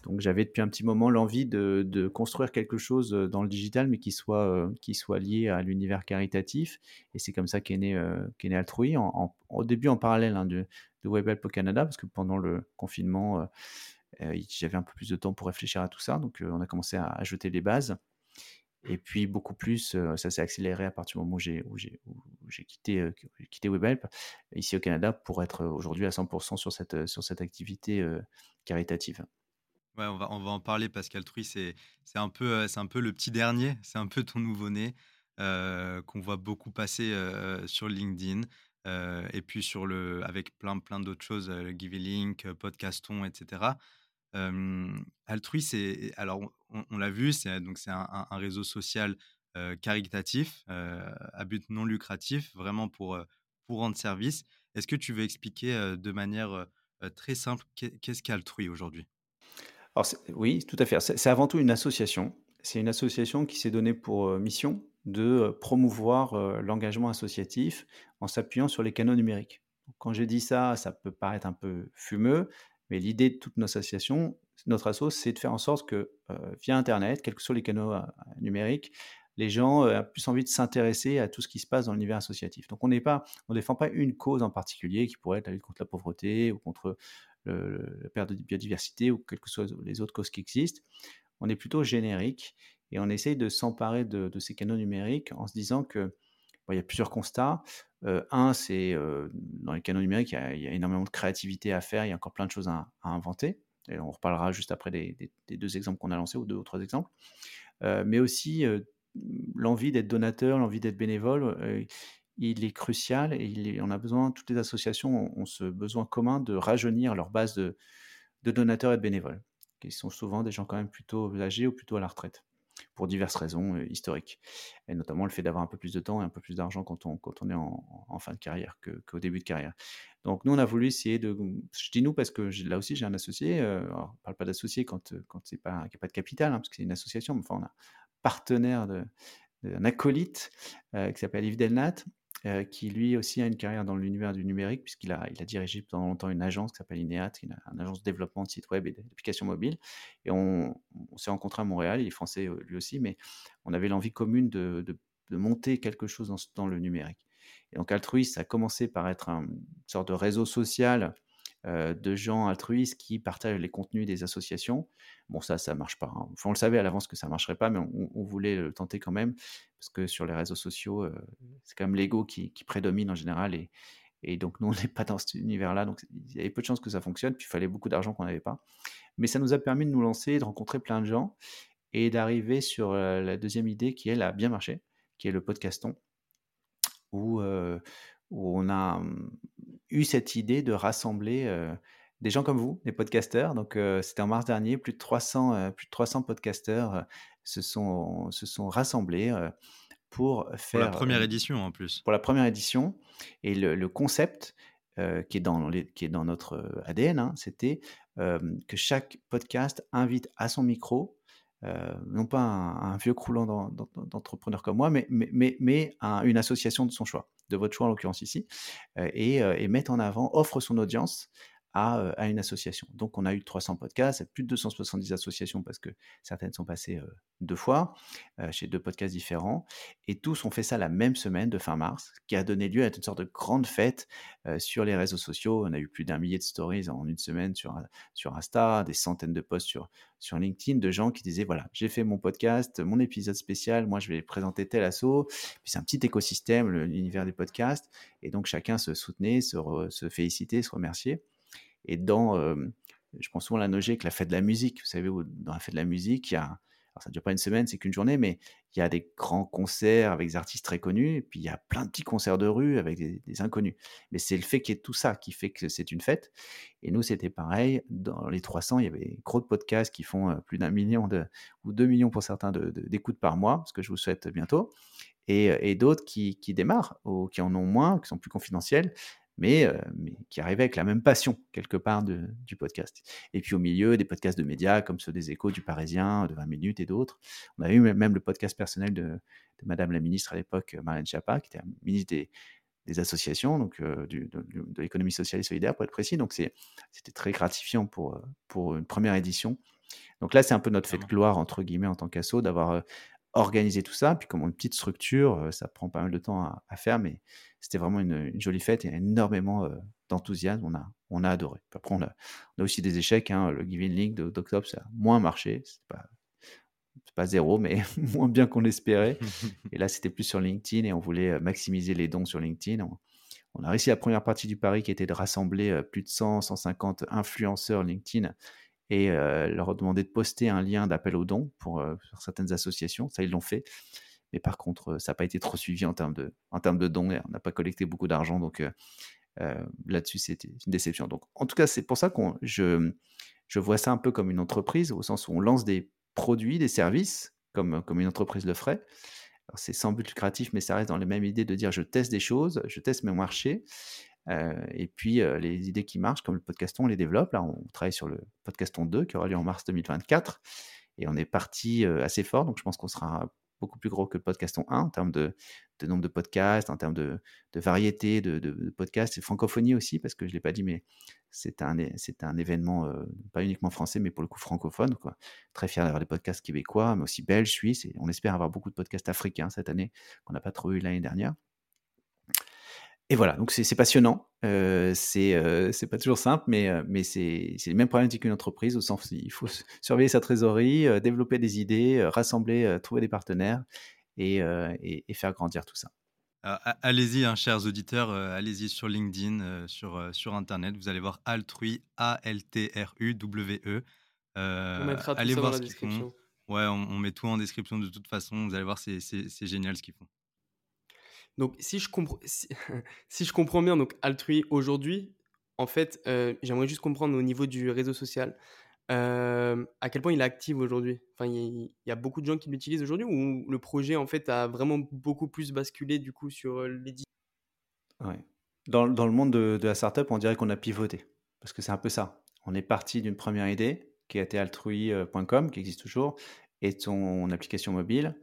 Donc j'avais depuis un petit moment l'envie de, construire quelque chose euh, dans le digital, mais qui soit, euh, qui soit lié à l'univers caritatif. Et c'est comme ça qu'est né, euh, Altrui, au début en parallèle hein, de, de WebHelp au Canada, parce que pendant le confinement, j'avais un peu plus de temps pour réfléchir à tout ça. Donc on a commencé à, jeter les bases. Et puis beaucoup plus, ça s'est accéléré à partir du moment où j'ai, quitté, WebHelp ici au Canada pour être aujourd'hui à 100% sur cette, sur cette activité caritative. Ouais, on va en parler parce qu'Altrui, c'est un peu, c'est un peu le petit dernier, c'est un peu ton nouveau-né, heu, qu'on voit beaucoup passer, heu sur LinkedIn, et puis sur le avec plein plein d'autres choses, heu, Podcaston et cetera. Hem, Altrui, c'est alors on l'a vu, c'est donc c'est un réseau social, caritatif, à but non lucratif, vraiment pour, pour rendre service. Est-ce que tu veux expliquer, de manière, très simple, qu'est qu'est-ce qu'Altrui aujourd'hui? Alors oui, tout à fait. C'est avant tout une association. C'est une association qui s'est donnée pour, heu, mission de, heu, promouvoir, heu, l'engagement associatif en s'appuyant sur les canaux numériques. Quand j'ai dit ça, ça peut paraître un peu fumeux, mais l'idée de toute notre association notre asso, c'est de faire en sorte que, via internet, quels que soient les canaux, numériques, les gens, aient plus envie de s'intéresser à tout ce qui se passe dans l'univers associatif. Donc on n'est pas on défend pas une cause en particulier qui pourrait être la lutte contre la pauvreté ou contre la perte de biodiversité ou quelles que soient les autres causes qui existent. On est plutôt générique et on essaye de s'emparer de ces canaux numériques en se disant que, il y a plusieurs constats. Heu, un, c'est, heu, dans les canaux numériques, il y a énormément de créativité à faire, il y a encore plein de choses à inventer on reparlera juste après des 2 exemples qu'on a lancés ou 2 ou 3 exemples. Heu, mais aussi, l'envie d'être donateur, l'envie d'être bénévole, il est crucial et il on a besoin toutes les associations ont ce besoin commun de rajeunir leur base de donateurs et de bénévoles, qui sont souvent des gens quand même plutôt âgés ou plutôt à la retraite, pour diverses raisons, heu, historiques et notamment le fait d'avoir un peu plus de temps et un peu plus d'argent quand on quand on est en fin de carrière qu'au début de carrière. Donc nous, on a voulu essayer de je dis «nous» parce que là aussi j'ai un associé, alors on parle pas d'associé quand, heu, quand c'est pas qu'il y a pas de capital, hein, parce que c'est une association, mais enfin on a un partenaire de un acolyte, qui s'appelle Yves Delnat heu, qui lui aussi a une carrière dans l'univers du numérique puisqu'il a il a dirigé pendant longtemps une agence qui s'appelle Ineat, une une agence de développement de sites web et d'applications mobiles. Et on s'est rencontrés à Montréal, il est français, heu, lui aussi, mais on avait l'envie commune de de monter quelque chose dans dans le numérique. Et donc Altruiste, ça a commencé par être un une sorte de réseau social, heu, de gens altruistes qui partagent les contenus des associations. Bon ça, ça marche pas, hein. Enfin, on le savait à l'avance que ça marcherait pas, mais on voulait le tenter quand même parce que sur les réseaux sociaux, heu, c'est quand même l'ego qui prédomine en général et donc nous, on n'est pas dans cet univers-là, donc il y avait peu de chances que ça fonctionne, puis il fallait beaucoup d'argent qu'on n'avait pas. Mais ça nous a permis de nous lancer, de rencontrer plein de gens et d'arriver sur, heu, la deuxième idée qui, elle, a bien marché, qui est le podcaston où, où on a, mmh, eu cette idée de rassembler, heu, des gens comme vous, des podcasteurs. Donc, heu, c'était en mars dernier, plus de 300, heu, plus de 300 podcasteurs, heu, se sont se sont rassemblés, pour Pour la faire, première édition en plus. pour la première édition et le le concept, qui est dans les qui est dans notre, ADN, hein, c'était, que chaque podcast invite à son micro, non pas un un vieux croulant d'en d'en d'entrepreneur comme moi, mais mais mais mais un une association de son choix, de votre choix en l'occurrence ici, heu et heu et en avant offre son audience à, une association. Donc on a eu 300 podcasts, plus de 270 associations parce que certaines sont passées, heu, 2 fois, chez 2 podcasts différents et tous ont fait ça la même semaine de fin mars, qui a donné lieu à une sorte de grande fête, sur les réseaux sociaux. On a eu plus d'un millier de stories en une semaine sur, sur Insta, des centaines de posts sur sur LinkedIn de gens qui disaient: «Voilà, j'ai fait mon podcast, mon épisode spécial, moi je vais présenter tel asso». Puis c'est un petit écosystème, l'univers des podcasts et donc chacun se soutenait, se re se félicitait, se remerciait et dans, hem, je prends souvent l'analogie avec la fête de la musique. Vous savez, dans la fête de la musique, il y a alors ça ne dure pas une semaine, c'est qu'une journée, mais il y a des grands concerts avec des artistes très connus et puis il y a plein de petits concerts de rue avec des inconnus. Mais c'est le fait qu'il y ait tout ça qui fait que c'est une fête et nous, c'était pareil. Dans les 300, il y avait gros de podcasts qui font, heu, plus d'un million de ou 2 millions pour certains d'écoutes par mois, ce que je vous souhaite bientôt et et d'autres qui qui démarrent ou qui en ont moins, qui sont plus confidentiels mais, heu, mais qui arrivaient avec la même passion quelque part de du podcast. Et puis au milieu, des podcasts de médias comme ceux des Échos, du Parisien, de 20 minutes et d'autres. On a eu même le podcast personnel de de madame la ministre à l'époque, Marlène Schiappa, qui était ministre des des associations, donc du de l'économie sociale et solidaire pour être précis. Donc c'était très gratifiant pour, une première édition. Donc là, c'est un peu notre «fait de Clairement. gloire» entre guillemets en tant qu'asso d'avoir, heu, organisé tout ça. Puis comme une petite structure, heu, ça prend pas mal de temps à à faire, mais c'était vraiment une, une jolie fête et énormément, heu, d'enthousiasme. On a on a adoré. Puis après on a on a aussi des échecs, hein. Le Giving Link de d'octobre, ça a moins marché. C'est pas c'est pas 0, mais moins bien qu'on l'espérait et là, c'était plus sur LinkedIn et on voulait, heu, maximiser les dons sur LinkedIn. On on a réussi la première partie du pari qui était de rassembler, plus de 100-150 influenceurs LinkedIn et leur demander de poster un lien d'appel aux dons pour, certaines associations. Ça, ils l'ont fait. Mais par contre, ça n'a pas été trop suivi en termes de, en termes de dons. on n'a pas collecté beaucoup d'argent. Donc là-dessus, c'était une déception. Donc en tout cas, c'est pour ça que je, je vois ça un peu comme une entreprise, au sens où on lance des produits, des services, comme, comme une entreprise le ferait. C'est sans but lucratif, mais ça reste dans les mêmes idées de dire je teste des choses, je teste mes marchés, et puis les idées qui marchent, comme le podcaston, on les développe. Là, on travaille sur le podcaston 2 qui aura lieu en mars 2024. Et on est parti assez fort, donc je pense qu'on sera beaucoup plus gros que le podcaston 1 en termes de, nombre de podcasts, en termes de, variété de, podcasts et francophonie aussi, parce que je ne l'ai pas dit, mais c'est un, un événement pas uniquement français, mais pour le coup francophone. Très fier d'avoir des podcasts québécois, mais aussi belges, suisses, et on espère avoir beaucoup de podcasts africains cette année, qu'on n'a pas trop eu l'année dernière. Et voilà, donc c'est passionnant. Euh, c'est pas toujours simple, mais, mais c'est le même problème qu'une entreprise, au sens où il faut surveiller sa trésorerie, développer des idées, rassembler, trouver des partenaires et, et, faire grandir tout ça. allez-y, hein, chers auditeurs, allez-y sur LinkedIn, sur, sur Internet, vous allez voir Altrui, A-L-T-R-U-W-E. on mettra tout allez ça voir dans la description. Ouais, on, on, met tout en description de toute façon, vous allez voir, c'est génial ce qu'ils font. Donc, si je, comprends, si, je comprends bien, donc Altrui aujourd'hui, en fait, euh, j'aimerais juste comprendre au niveau du réseau social, euh, à quel point il est actif aujourd'hui? Enfin, il y, a beaucoup de gens qui l'utilisent aujourd'hui ou le projet en fait a vraiment beaucoup plus basculé du coup sur euh, l'édition. Ouais. Dans, dans, le monde de, de, la startup, on dirait qu'on a pivoté parce que c'est un peu ça. On est parti d'une première idée qui a été altrui.com, qui existe toujours, et son application mobile.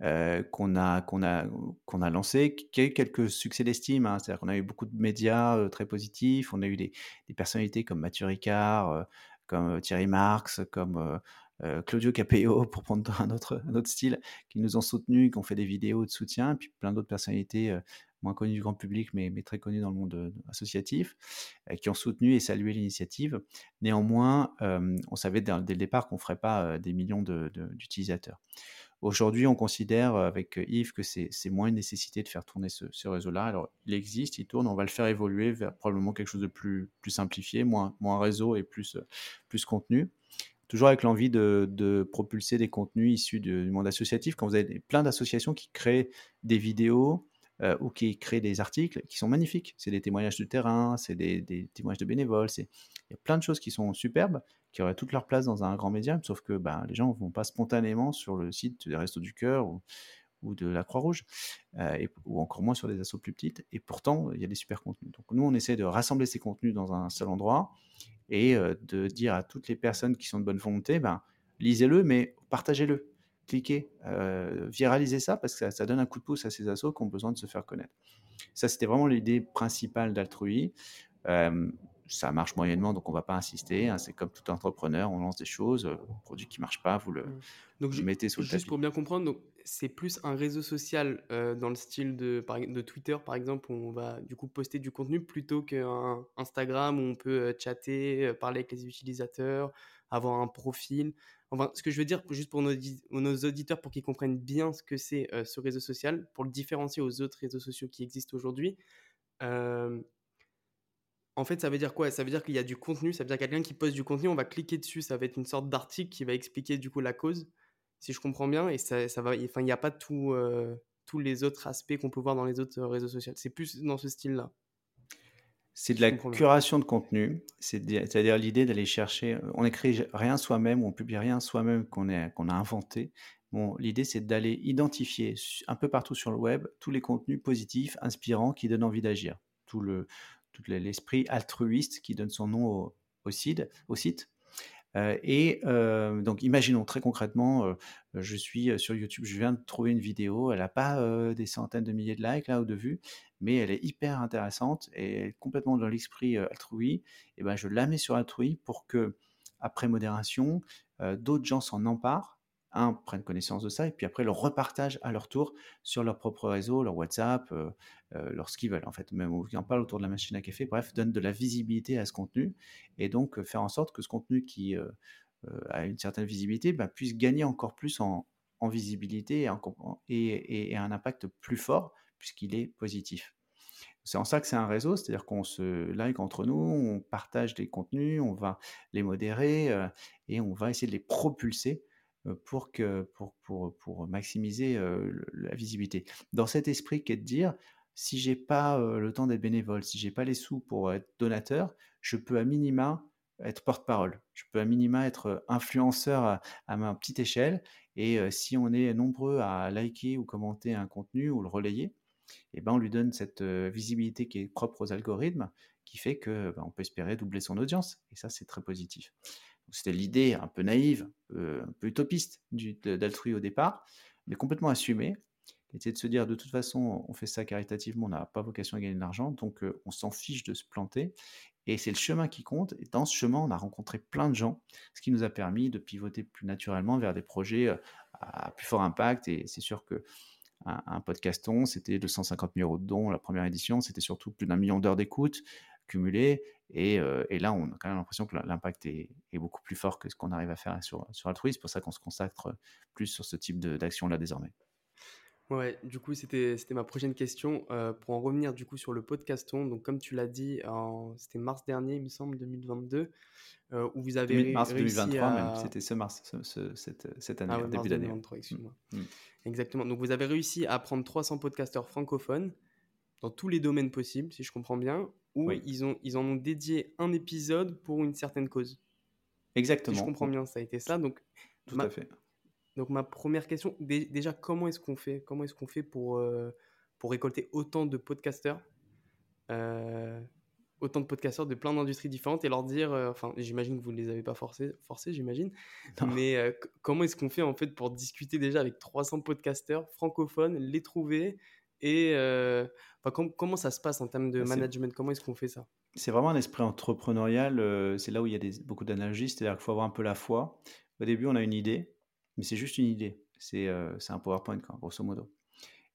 Euh, qu'on a, qu'on a, a lancé, qui a eu quelques succès d'estime. Hein. C'est-à-dire qu'on a eu beaucoup de médias euh, très positifs. On a eu des, des personnalités comme Mathieu Ricard, euh, comme Thierry Marx, comme Claudio Capello, pour prendre un autre, un autre style, qui nous ont soutenus, qui ont fait des vidéos de soutien, et puis plein d'autres personnalités moins connues du grand public, mais, très connues dans le monde associatif, qui ont soutenu et salué l'initiative. Néanmoins, on savait dès, le départ qu'on ne ferait pas des millions d'utilisateurs. Aujourd'hui, on considère avec Yves que c'est moins une nécessité de faire tourner ce, réseau-là. Alors, il existe, il tourne, on va le faire évoluer vers probablement quelque chose de plus, simplifié, moins, réseau et plus, plus contenu. Toujours avec l'envie de, propulser des contenus issus du monde associatif. Quand vous avez plein d'associations qui créent des vidéos, ou qui créent des articles qui sont magnifiques. C'est des témoignages de terrain, c'est des, témoignages de bénévoles, il y a plein de choses qui sont superbes, qui auraient toute leur place dans un grand média, sauf que ben, les gens ne vont pas spontanément sur le site des Restos du Cœur ou, ou de la Croix-Rouge, euh, ou encore moins sur des assos plus petites, et pourtant, il y a des super contenus. Donc nous, on essaie de rassembler ces contenus dans un seul endroit, et euh, de dire à toutes les personnes qui sont de bonne volonté, ben, lisez-le, mais partagez-le, cliquez, euh, viralisez ça, parce que ça, donne un coup de pouce à ces assos qui ont besoin de se faire connaître. Ça, c'était vraiment l'idée principale d'Altrui ça marche moyennement, donc on va pas insister. Hein, c'est comme tout entrepreneur, on lance des choses, euh, produit qui marche pas, vous le, mmh. donc, mettez sous le Juste pour bien comprendre, c'est plus un réseau social euh, dans le style de, de Twitter, par exemple, où on va du coup poster du contenu plutôt qu'un Instagram où on peut euh, chatter, parler avec les utilisateurs, avoir un profil. Enfin, ce que je veux dire, juste pour nos, auditeurs, pour qu'ils comprennent bien ce que c'est ce réseau social, pour le différencier aux autres réseaux sociaux qui existent aujourd'hui. En fait, ça veut dire quoi? Ça veut dire qu'il y a du contenu, ça veut dire quelqu'un qui poste du contenu, on va cliquer dessus, ça va être une sorte d'article qui va expliquer du coup la cause, si je comprends bien, et ça, ça va, enfin, il n'y a pas tout, euh, tous les autres aspects qu'on peut voir dans les autres réseaux sociaux. C'est plus dans ce style-là. C'est de la curation de contenu, c'est-à-dire l'idée d'aller chercher, on n'écrit rien soi-même, on publie rien soi-même qu'on a inventé. Bon, l'idée c'est d'aller identifier un peu partout sur le web tous les contenus positifs, inspirants, qui donnent envie d'agir. Tout le, l'esprit altruiste qui donne son nom au, au, site. Au site. Euh, et euh, donc, imaginons très concrètement, euh, je suis sur YouTube, je viens de trouver une vidéo, elle n'a pas des centaines de milliers de likes là ou de vues, mais elle est hyper intéressante et complètement dans l'esprit altrui. Et ben, je la mets sur altrui pour que, après modération, d'autres gens s'en emparent un, prennent connaissance de ça, et puis après le repartagent à leur tour sur leur propre réseau, leur WhatsApp, euh, euh, leur ce qu'ils veulent en fait, même qui en parlent autour de la machine à café, bref, donnent de la visibilité à ce contenu, et donc euh, faire en sorte que ce contenu qui a une certaine visibilité bah, puisse gagner encore plus en, visibilité et, un impact plus fort, puisqu'il est positif. C'est en ça que c'est un réseau, c'est-à-dire qu'on se like entre nous, on partage des contenus, on va les modérer et on va essayer de les propulser pour, que, pour, pour, pour maximiser la visibilité. Dans cet esprit qu'est de dire, si j'ai pas le temps d'être bénévole, si j'ai pas les sous pour être donateur, je peux à minima être porte-parole. Je peux à minima être influenceur à, ma petite échelle. Et si on est nombreux à liker ou commenter un contenu ou le relayer, eh ben on lui donne cette visibilité qui est propre aux algorithmes, qui fait que ben, on peut espérer doubler son audience. Et ça, c'est très positif. C'était l'idée un peu naïve, un peu utopiste d'Altrui au départ, mais complètement assumée. C'était de se dire, de toute façon, on fait ça caritativement, on n'a pas vocation à gagner de l'argent, donc on s'en fiche de se planter. Et c'est le chemin qui compte. Et dans ce chemin, on a rencontré plein de gens, ce qui nous a permis de pivoter plus naturellement vers des projets à plus fort impact. Et c'est sûr que un, podcaston, c'était 250 000 euros de dons la première édition, c'était surtout plus d'un million d'heures d'écoute cumulées. Et, là, on a quand même l'impression que l'impact est, beaucoup plus fort que ce qu'on arrive à faire sur, sur. C'est pour ça qu'on se consacre plus sur ce type d'action-là désormais. Ouais, du coup, c'était ma prochaine question. Euh, pour en revenir du coup sur le podcaston, donc comme tu l'as dit, c'était mars dernier, il me semble, 2022, euh, où vous avez mars 2023 même, c'était ce mars, cette, cette, année, ah début d'année. 2023, excuse-moi. Mmh, mmh. Exactement. Donc vous avez réussi à prendre 300 podcasteurs francophones dans tous les domaines possibles, si je comprends bien, où ils, ont, ils en ont dédié un épisode pour une certaine cause. Exactement. Si je comprends bien, ça a été ça. Donc, Tout à fait. Donc ma première question, déjà comment est-ce qu'on fait Comment est-ce qu'on fait pour, euh, pour récolter autant de podcasteurs euh, autant de podcasteurs de plein d'industries différentes et leur dire, euh, enfin j'imagine que vous ne les avez pas forcés, forcés j'imagine, mais comment est-ce qu'on fait en fait pour discuter déjà avec 300 podcasteurs francophones, les trouver et comment ça se passe en termes de bah, management? Comment est-ce qu'on fait ça? C'est vraiment un esprit entrepreneurial, c'est là où il y a des, beaucoup d'analogies, c'est-à-dire qu'il faut avoir un peu la foi. Au début on a une idée, mais c'est juste une idée. C'est un PowerPoint, grosso modo.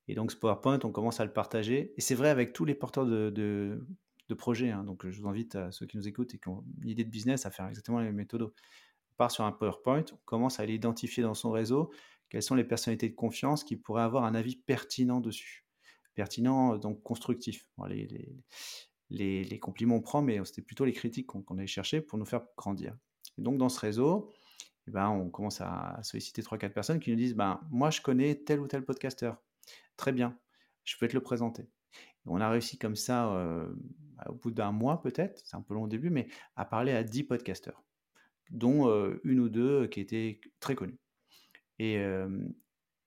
Et donc, ce PowerPoint, on commence à le partager. Et c'est vrai avec tous les porteurs de, de, projets. Hein. Donc, je vous invite à ceux qui nous écoutent et qui ont une idée de business à faire exactement les mêmes méthodes. On part sur un PowerPoint, on commence à aller identifier dans son réseau quelles sont les personnalités de confiance qui pourraient avoir un avis pertinent dessus. Pertinent, donc constructif. les, les, compliments on prend, mais c'était plutôt les critiques qu'on allait chercher pour nous faire grandir. Et donc, dans ce réseau, eh ben, on commence à solliciter 3-4 personnes qui nous disent ben, Moi, je connais tel ou tel podcasteur. Très bien, je peux te le présenter. on a réussi comme ça, euh, au bout d'un mois peut-être, c'est un peu long au début, mais à parler à 10 podcasteurs, dont euh, une ou deux qui étaient très connus. Et, euh,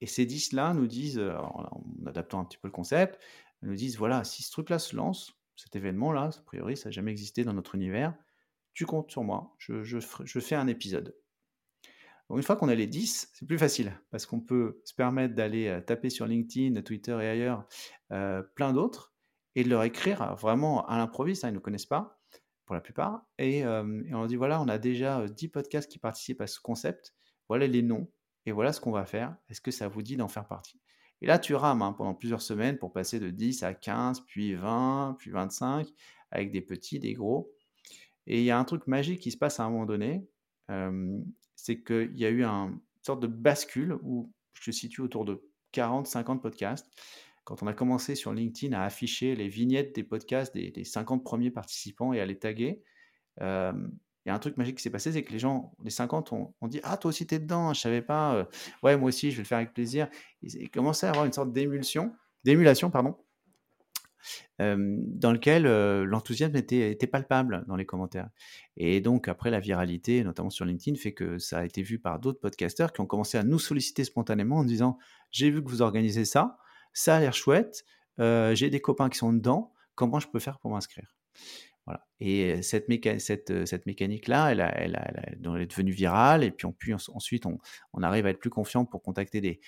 et ces 10-là nous disent, en, adaptant un petit peu le concept, nous disent voilà, si ce truc-là se lance, cet événement-là, a priori, ça n'a jamais existé dans notre univers, tu comptes sur moi, je, fais un épisode une fois qu'on a les 10, c'est plus facile parce qu'on peut se permettre d'aller euh, taper sur LinkedIn, Twitter et ailleurs euh, plein d'autres et de leur écrire vraiment à l'improviste, hein, ils ne nous connaissent pas pour la plupart. Et, euh, on leur dit voilà, on a déjà 10 podcasts qui participent à ce concept, voilà les noms et voilà ce qu'on va faire. Est-ce que ça vous dit d'en faire partie? Et là, tu rames hein, pendant plusieurs semaines pour passer de 10 à 15, puis 20, puis 25, avec des petits, des gros. Et il y a un truc magique qui se passe à un moment donné c'est qu'il y a eu une sorte de bascule où je situe autour de 40-50 podcasts. Quand on a commencé sur LinkedIn à afficher les vignettes des podcasts des, 50 premiers participants et à les taguer, euh, il y a un truc magique qui s'est passé, c'est que les gens, les 50, ont, dit Ah, toi aussi, t'es dedans, je savais pas. Euh, ouais, moi aussi, je vais le faire avec plaisir. Ils commençaient à avoir une sorte d'émulsion, d'émulation, pardon, dans lequel l'enthousiasme était, était, palpable dans les commentaires. Et donc, après, la viralité, notamment sur LinkedIn, fait que ça a été vu par d'autres podcasteurs qui ont commencé à nous solliciter spontanément en disant J'ai vu que vous organisez ça, ça a l'air chouette, j'ai des copains qui sont dedans, comment je peux faire pour m'inscrire? Et cette, cette, mécanique-là, elle, est devenue virale. Et puis, on, ensuite, on, arrive à être plus confiant pour contacter des,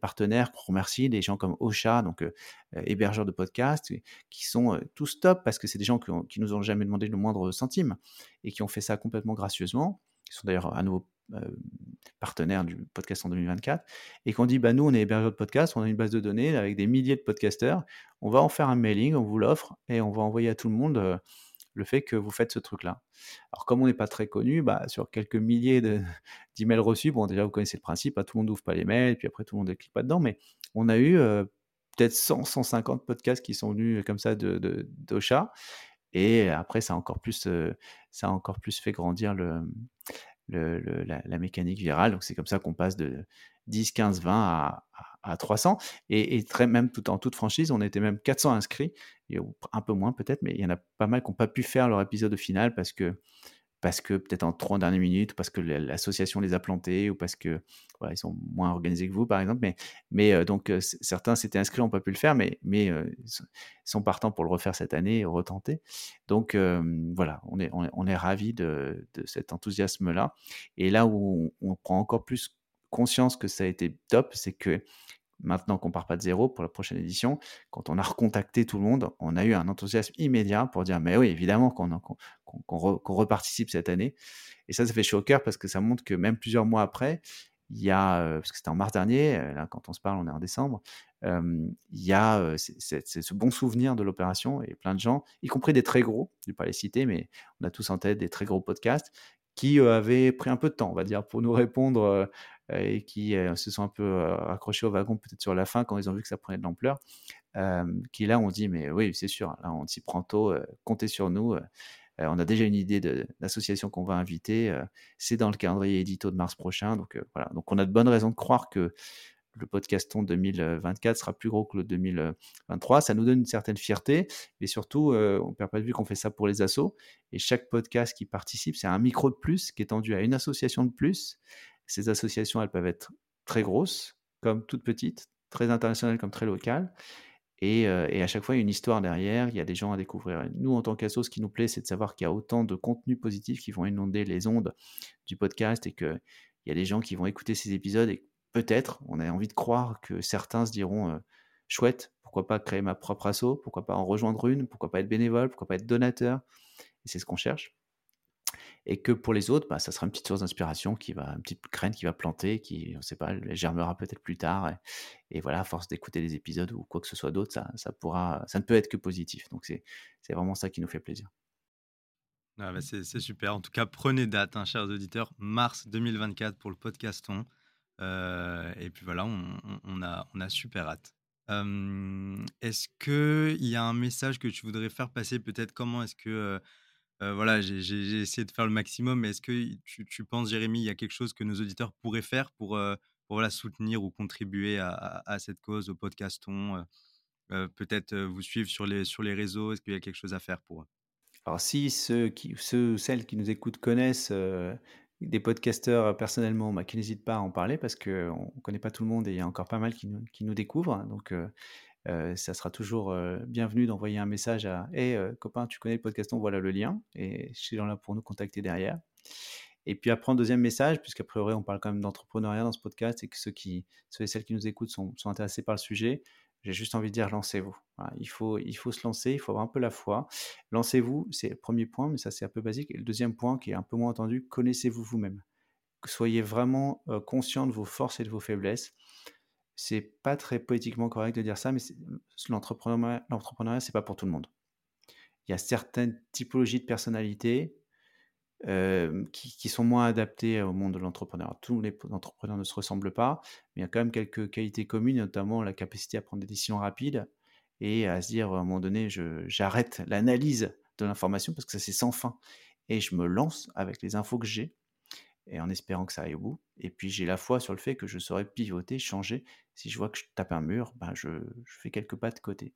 partenaires pour remercier des gens comme Ocha, donc hébergeurs de podcasts, qui sont tous top parce que c'est des gens qui, qui, nous ont jamais demandé le moindre centime et qui ont fait ça complètement gracieusement. Ils sont d'ailleurs à nouveau partenaires du podcast en 2024 et qu'on dit bah nous on est hébergeurs de podcasts, on a une base de données avec des milliers de podcasteurs, on va en faire un mailing, on vous l'offre et on va envoyer à tout le monde le fait que vous faites ce truc-là. Alors, comme on n'est pas très connu, bah, sur quelques milliers d'emails reçus, bon, déjà, vous connaissez le principe, hein, tout le monde n'ouvre pas les mails, puis après, tout le monde ne clique pas dedans, mais on a eu peut-être 100, 150 podcasts qui sont venus comme ça de, de. Et après, ça a encore plus, ça a encore plus fait grandir le, le, la, mécanique virale. Donc, c'est comme ça qu'on passe de 10, 15, 20 à, à, 300. Et, très, même tout en toute franchise, on était même 400 inscrits, un peu moins peut-être, mais il y en a pas mal qui n'ont pas pu faire leur épisode final parce que parce que peut-être en trois dernières minutes, parce que l'association les a plantés, ou parce que ils sont moins organisés que vous, par exemple. Mais, euh, donc euh, certains s'étaient inscrits, n'ont pas pu le faire, mais, mais euh, sont partants pour le refaire cette année, retenter. Donc voilà, on est, on est, ravis de, de, cet enthousiasme-là. Et là où on, on prend encore plus conscience que ça a été top, c'est que maintenant qu'on part pas de zéro pour la prochaine édition, quand on a recontacté tout le monde, on a eu un enthousiasme immédiat pour dire mais oui, évidemment qu'on reparticipe cette année. Et ça, ça fait chaud au cœur parce que ça montre que même plusieurs mois après, euh, parce que c'était en mars dernier, euh, là quand on se parle, on est en décembre, il y a euh, ce bon souvenir de l'opération et plein de gens, y compris des très gros, je ne vais pas les citer, mais on a tous en tête des très gros podcasts qui avaient pris un peu de temps, on va dire, pour nous répondre et qui se sont un peu accrochés au wagon peut-être sur la fin quand ils ont vu que ça prenait de l'ampleur, qui là ont dit mais oui c'est sûr, là on s'y prend tôt, comptez sur nous. on a déjà une idée d'association qu'on va inviter. c'est dans le calendrier édito de mars prochain. Donc voilà. Donc on a de bonnes raisons de croire que le podcaston 2024 sera plus gros que le 2023. Ça nous donne une certaine fierté, mais surtout, on ne perd pas de vue qu'on fait ça pour les assos. Et chaque podcast qui participe, c'est un micro de plus qui est tendu à une association de plus. Ces associations, elles peuvent être très grosses, comme toutes petites, très internationales comme très locales. Et, à chaque fois, il y a une histoire derrière, il y a des gens à découvrir. nous, en tant qu'assos, ce qui nous plaît, c'est de savoir qu'il y a autant de contenus positifs qui vont inonder les ondes du podcast et qu'il y a des gens qui vont écouter ces épisodes et peut-être, on a envie de croire que certains se diront chouette, pourquoi pas créer ma propre asso, pourquoi pas en rejoindre une, pourquoi pas être bénévole, pourquoi pas être donateur. Et c'est ce qu'on cherche et que pour les autres, bah, ça sera une petite source d'inspiration qui va, une petite graine qui va planter, qui, on sait pas, germera peut-être plus tard. Et, voilà, à force d'écouter les épisodes ou quoi que ce soit d'autre, ça, ça, pourra, ça ne peut être que positif. Donc c'est, vraiment ça qui nous fait plaisir. Ah bah, c'est, super. En tout cas, prenez date, hein, chers auditeurs, mars 2024 pour le podcaston. Euh, et puis voilà, on, a, on a super hâte. est-ce qu'il y a un message que tu voudrais faire passer Peut-être? Comment est-ce que euh, voilà, j'ai essayé de faire le maximum, mais est-ce que tu, penses, Jérémy, il y a quelque chose que nos auditeurs pourraient faire pour, voilà, soutenir ou contribuer à, cette cause, au podcaston Peut-être vous suivre sur les, réseaux? Est-ce qu'il y a quelque chose à faire pour eux? Alors, si ceux, ceux ou celles qui nous écoutent connaissent des podcasteurs personnellement, bah, qui n'hésitent pas à en parler parce qu'on ne connaît pas tout le monde et il y a encore pas mal qui nous, qui nous découvrent. Donc, ça sera toujours bienvenu d'envoyer un message à euh, copain, tu connais le podcaston, voilà le lien. Et je suis là pour nous contacter derrière. Et puis après, un deuxième message, puisqu'à priori, on parle quand même d'entrepreneuriat dans ce podcast et que ceux, qui, ceux et celles qui nous écoutent sont, sont intéressés par le sujet, j'ai juste envie de dire lancez-vous. il, faut, il faut se lancer, il faut avoir un peu la foi. Lancez-vous, c'est le premier point, mais ça c'est un peu basique. Et le deuxième point, qui est un peu moins entendu, connaissez-vous vous-même. Soyez vraiment conscient de vos forces et de vos faiblesses c'est pas très poétiquement correct de dire ça, mais l'entrepreneuriat, c'est pas pour tout le monde. Il y a certaines typologies de personnalités euh, qui, sont moins adaptées au monde de l'entrepreneuriat. Tous les entrepreneurs ne se ressemblent pas, mais il y a quand même quelques qualités communes, notamment la capacité à prendre des décisions rapides et à se dire à un moment donné, j'arrête l'analyse de l'information parce que ça c'est sans fin et je me lance avec les infos que j'ai et en espérant que ça aille au bout. Et puis j'ai la foi sur le fait que je saurais pivoter, changer. Si je vois que je tape un mur, ben je, fais quelques pas de côté.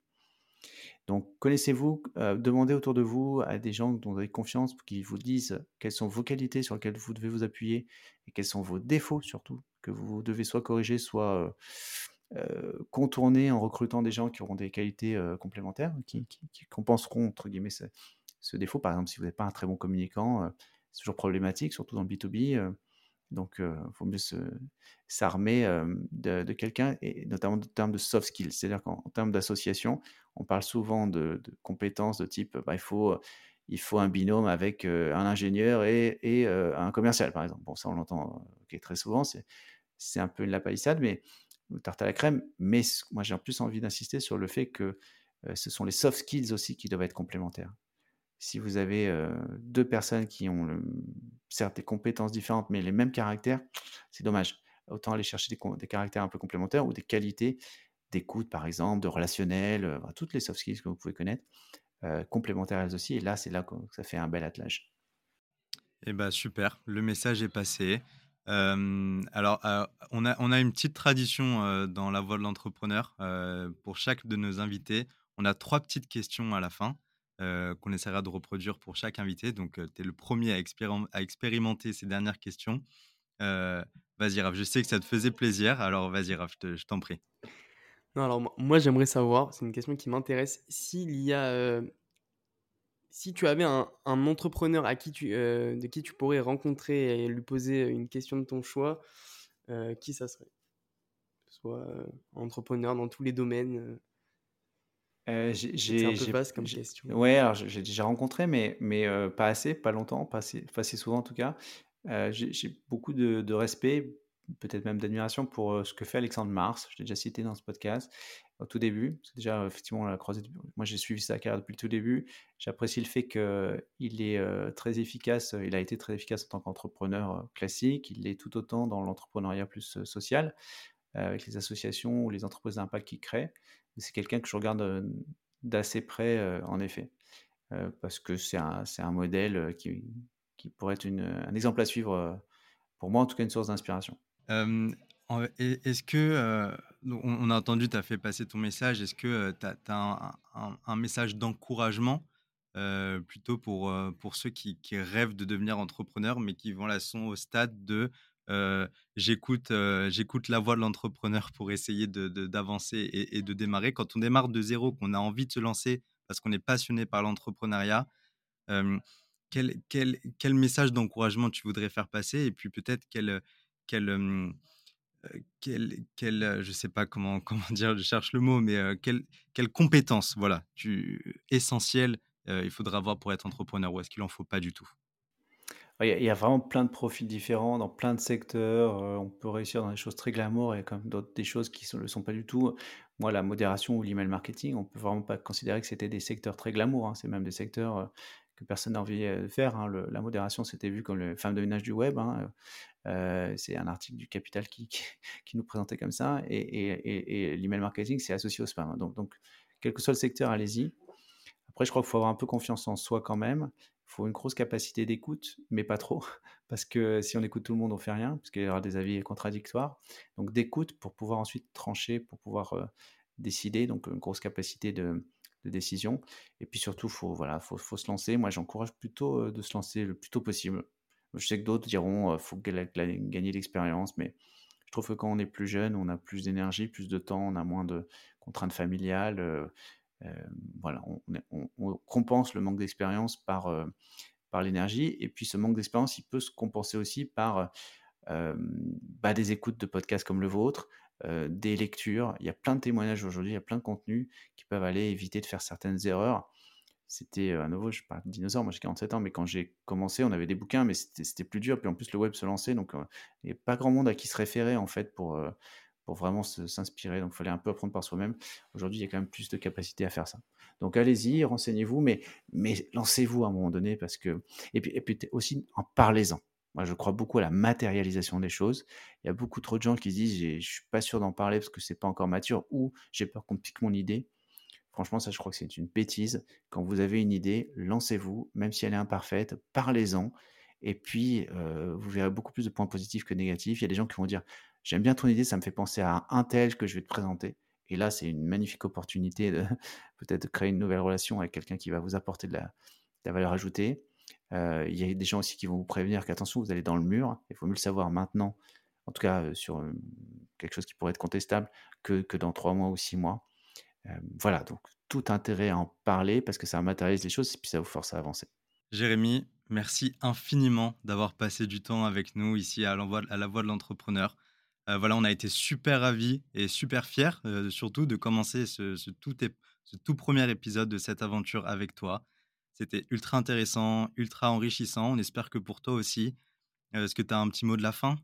Donc connaissez-vous, euh, demandez autour de vous à des gens dont vous avez confiance qui vous disent quelles sont vos qualités sur lesquelles vous devez vous appuyer et quels sont vos défauts surtout, que vous devez soit corriger, soit euh, euh, contourner en recrutant des gens qui auront des qualités complémentaires, qui, compenseront entre guillemets ce, ce, défaut. Par exemple, si vous n'êtes pas un très bon communicant, c'est toujours problématique, surtout dans le B2B. Euh, donc, il euh, faut mieux s'armer euh, de, quelqu'un, et notamment en termes de soft skills. C'est-à-dire qu'en termes d'association, on parle souvent de, compétences de type bah, il, faut, il faut un binôme avec un ingénieur et, un commercial, par exemple. Bon, ça, on l'entend très souvent, c'est un peu une lapalissade, mais tarte à la crème. Mais moi, j'ai en plus envie d'insister sur le fait que ce sont les soft skills aussi qui doivent être complémentaires si vous avez deux personnes qui ont certes des compétences différentes, mais les mêmes caractères, c'est dommage. Autant aller chercher des, caractères un peu complémentaires ou des qualités, d'écoute, par exemple, de relationnel, toutes les soft skills que vous pouvez connaître, complémentaires elles aussi. Et là, c'est là que ça fait un bel attelage. Eh ben super, le message est passé. alors, on, a, on a une petite tradition dans la voie de l'entrepreneur. pour chaque de nos invités, on a trois petites questions à la fin qu'on essaiera de reproduire pour chaque invité. Donc, tu es le premier à, expérimenter ces dernières questions. vas-y, Raph, je sais que ça te faisait plaisir. Alors, vas-y, Raph, je t'en prie. Non, alors moi, j'aimerais savoir, c'est une question qui m'intéresse, s'il y a si tu avais un, entrepreneur à qui tu, euh, de qui tu pourrais rencontrer et lui poser une question de ton choix, euh, qui ça serait? Soit euh, entrepreneur dans tous les domaines. C'est un peu vaste comme question. Ouais, alors j'ai déjà rencontré, mais, mais pas assez, pas longtemps, pas assez, pas assez souvent en tout cas. j'ai beaucoup de, de respect peut-être même d'admiration pour ce que fait Alexandre Mars. Je l'ai déjà cité dans ce podcast au tout début. C'est déjà effectivement la croisée. Moi, j'ai suivi sa carrière depuis le tout début. J'apprécie le fait qu'il est très efficace. Il a été très efficace en tant qu'entrepreneur classique. Il l'est tout autant dans l'entrepreneuriat plus social, avec les associations ou les entreprises d'impact qu'il crée. C'est quelqu'un que je regarde d'assez près, en effet, parce que c'est un, modèle qui, pourrait être un exemple à suivre. pour moi, en tout cas, une source d'inspiration. Est-ce que, on a entendu, tu as fait passer ton message, est-ce que tu as, un, message d'encouragement plutôt pour, pour ceux qui, rêvent de devenir entrepreneurs, mais qui vont là, sont au stade de j'écoute la voix de l'entrepreneur pour essayer d'avancer de, et, et, de démarrer. Quand on démarre de zéro, qu'on a envie de se lancer parce qu'on est passionné par l'entrepreneuriat, quel, quel, quel, message d'encouragement tu voudrais faire passer? Et puis peut-être quel quelle, quelle, quelle, je sais pas comment, comment dire, je cherche le mot, mais quelle, quelle compétence, voilà, tu, essentielle, il faudra avoir pour être entrepreneur ou est-ce qu'il en faut pas du tout? Il y, a, vraiment plein de profils différents dans plein de secteurs. on peut réussir dans des choses très glamour et comme d'autres des choses qui ne le sont pas du tout. Moi, la modération ou l'email marketing, on peut vraiment pas considérer que c'était des secteurs très glamour. Hein. C'est même des secteurs que personne n'a envie de faire. Hein. la modération, c'était vu comme le femme de ménage du web. Hein. Euh, c'est un article du Capital qui, nous présentait comme ça. Et, l'email marketing, c'est associé au spam. Donc, donc, quel que soit le secteur, allez-y. Après, je crois qu'il faut avoir un peu confiance en soi quand même. Faut une grosse capacité d'écoute, mais pas trop. Parce que si on écoute tout le monde, on fait rien, parce qu'il y aura des avis contradictoires. Donc, d'écoute pour pouvoir ensuite trancher, pour pouvoir euh, décider. Donc, une grosse capacité de, décision. Et puis surtout, faut, voilà, faut, faut, se lancer. Moi, j'encourage plutôt euh, de se lancer le plus tôt possible. Je sais que d'autres diront, il faut gagner l'expérience, mais je trouve que quand on est plus jeune, on a plus d'énergie, plus de temps, on a moins de contraintes familiales. Euh, euh, voilà, on, compense le manque d'expérience par, euh, par l'énergie. Et puis ce manque d'expérience, il peut se compenser aussi par bah, des écoutes de podcasts comme le vôtre, des lectures. Il y a plein de témoignages aujourd'hui, il y a plein de contenus qui peuvent aller éviter de faire certaines erreurs c'était à nouveau, je parle de dinosaure, moi j'ai 47 ans, mais quand j'ai commencé, on avait des bouquins, mais c'était plus dur. Puis en plus, le web se lançait, donc il n'y a pas grand monde à qui se référer en fait pour, pour vraiment s'inspirer. Donc il fallait un peu apprendre par soi-même. Aujourd'hui, il y a quand même plus de capacité à faire ça. Donc allez-y, renseignez-vous, mais, mais lancez-vous à un moment donné parce que. Et puis, et puis aussi, en parlez-en. Moi, je crois beaucoup à la matérialisation des choses. Il y a beaucoup trop de gens qui disent je suis pas sûr d'en parler parce que c'est pas encore mature ou j'ai peur qu'on pique mon idée. Franchement, ça, je crois que c'est une bêtise. Quand vous avez une idée, lancez-vous, même si elle est imparfaite, parlez-en. Et puis, euh, vous verrez beaucoup plus de points positifs que négatifs. Il y a des gens qui vont dire J'aime bien ton idée, ça me fait penser à un tel que je vais te présenter. Et là, c'est une magnifique opportunité de peut-être créer une nouvelle relation avec quelqu'un qui va vous apporter de la, valeur ajoutée. Euh, il y a des gens aussi qui vont vous prévenir qu'attention, vous allez dans le mur. Il faut mieux le savoir maintenant, en tout cas euh, sur quelque chose qui pourrait être contestable, que, que dans trois mois ou six mois voilà, donc tout intérêt à en parler parce que ça matérialise les choses et puis ça vous force à avancer. Jérémy, merci infiniment d'avoir passé du temps avec nous ici à, à la voix de l'entrepreneur. Voilà, on a été super ravis et super fiers, surtout de commencer ce, tout, premier épisode de cette aventure avec toi. C'était ultra intéressant, ultra enrichissant. On espère que pour toi aussi. Est-ce que tu as un petit mot de la fin?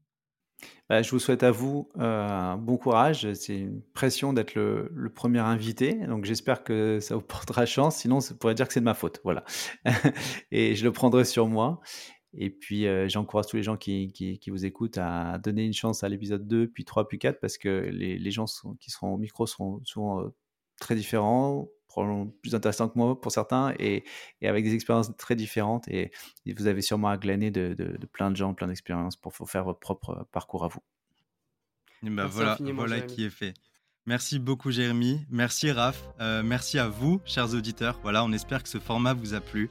Bah, je vous souhaite à vous un bon courage. C'est une pression d'être le, premier invité, donc j'espère que ça vous portera chance. Sinon, ça pourrait dire que c'est de ma faute. Voilà. et je le prendrai sur moi. Et puis, j'encourage tous les gens qui, qui, vous écoutent à donner une chance à l'épisode 2, puis 3, puis 4, parce que les, les gens qui seront au micro seront souvent très différents, probablement plus intéressants que moi pour certains, et, et avec des expériences très différentes. Et, vous avez sûrement à glaner de, de, plein de gens, plein d'expériences pour faire votre propre parcours à vous. Ben voilà, voilà qui est fait. Merci beaucoup Jérémy, merci Raph, euh, merci à vous chers auditeurs. Voilà, on espère que ce format vous a plu.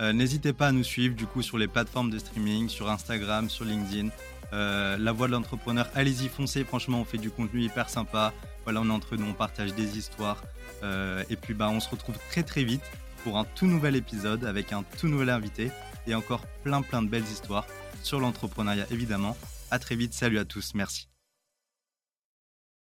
Euh, n'hésitez pas à nous suivre du coup sur les plateformes de streaming, sur Instagram, sur LinkedIn. Euh, la voix de l'entrepreneur, allez-y, foncez. Franchement, on fait du contenu hyper sympa. Voilà, on est entre nous, on partage des histoires. et puis, bah, on se retrouve très très vite pour un tout nouvel épisode avec un tout nouvel invité et encore plein plein de belles histoires sur l'entrepreneuriat évidemment. À très vite, salut à tous, merci.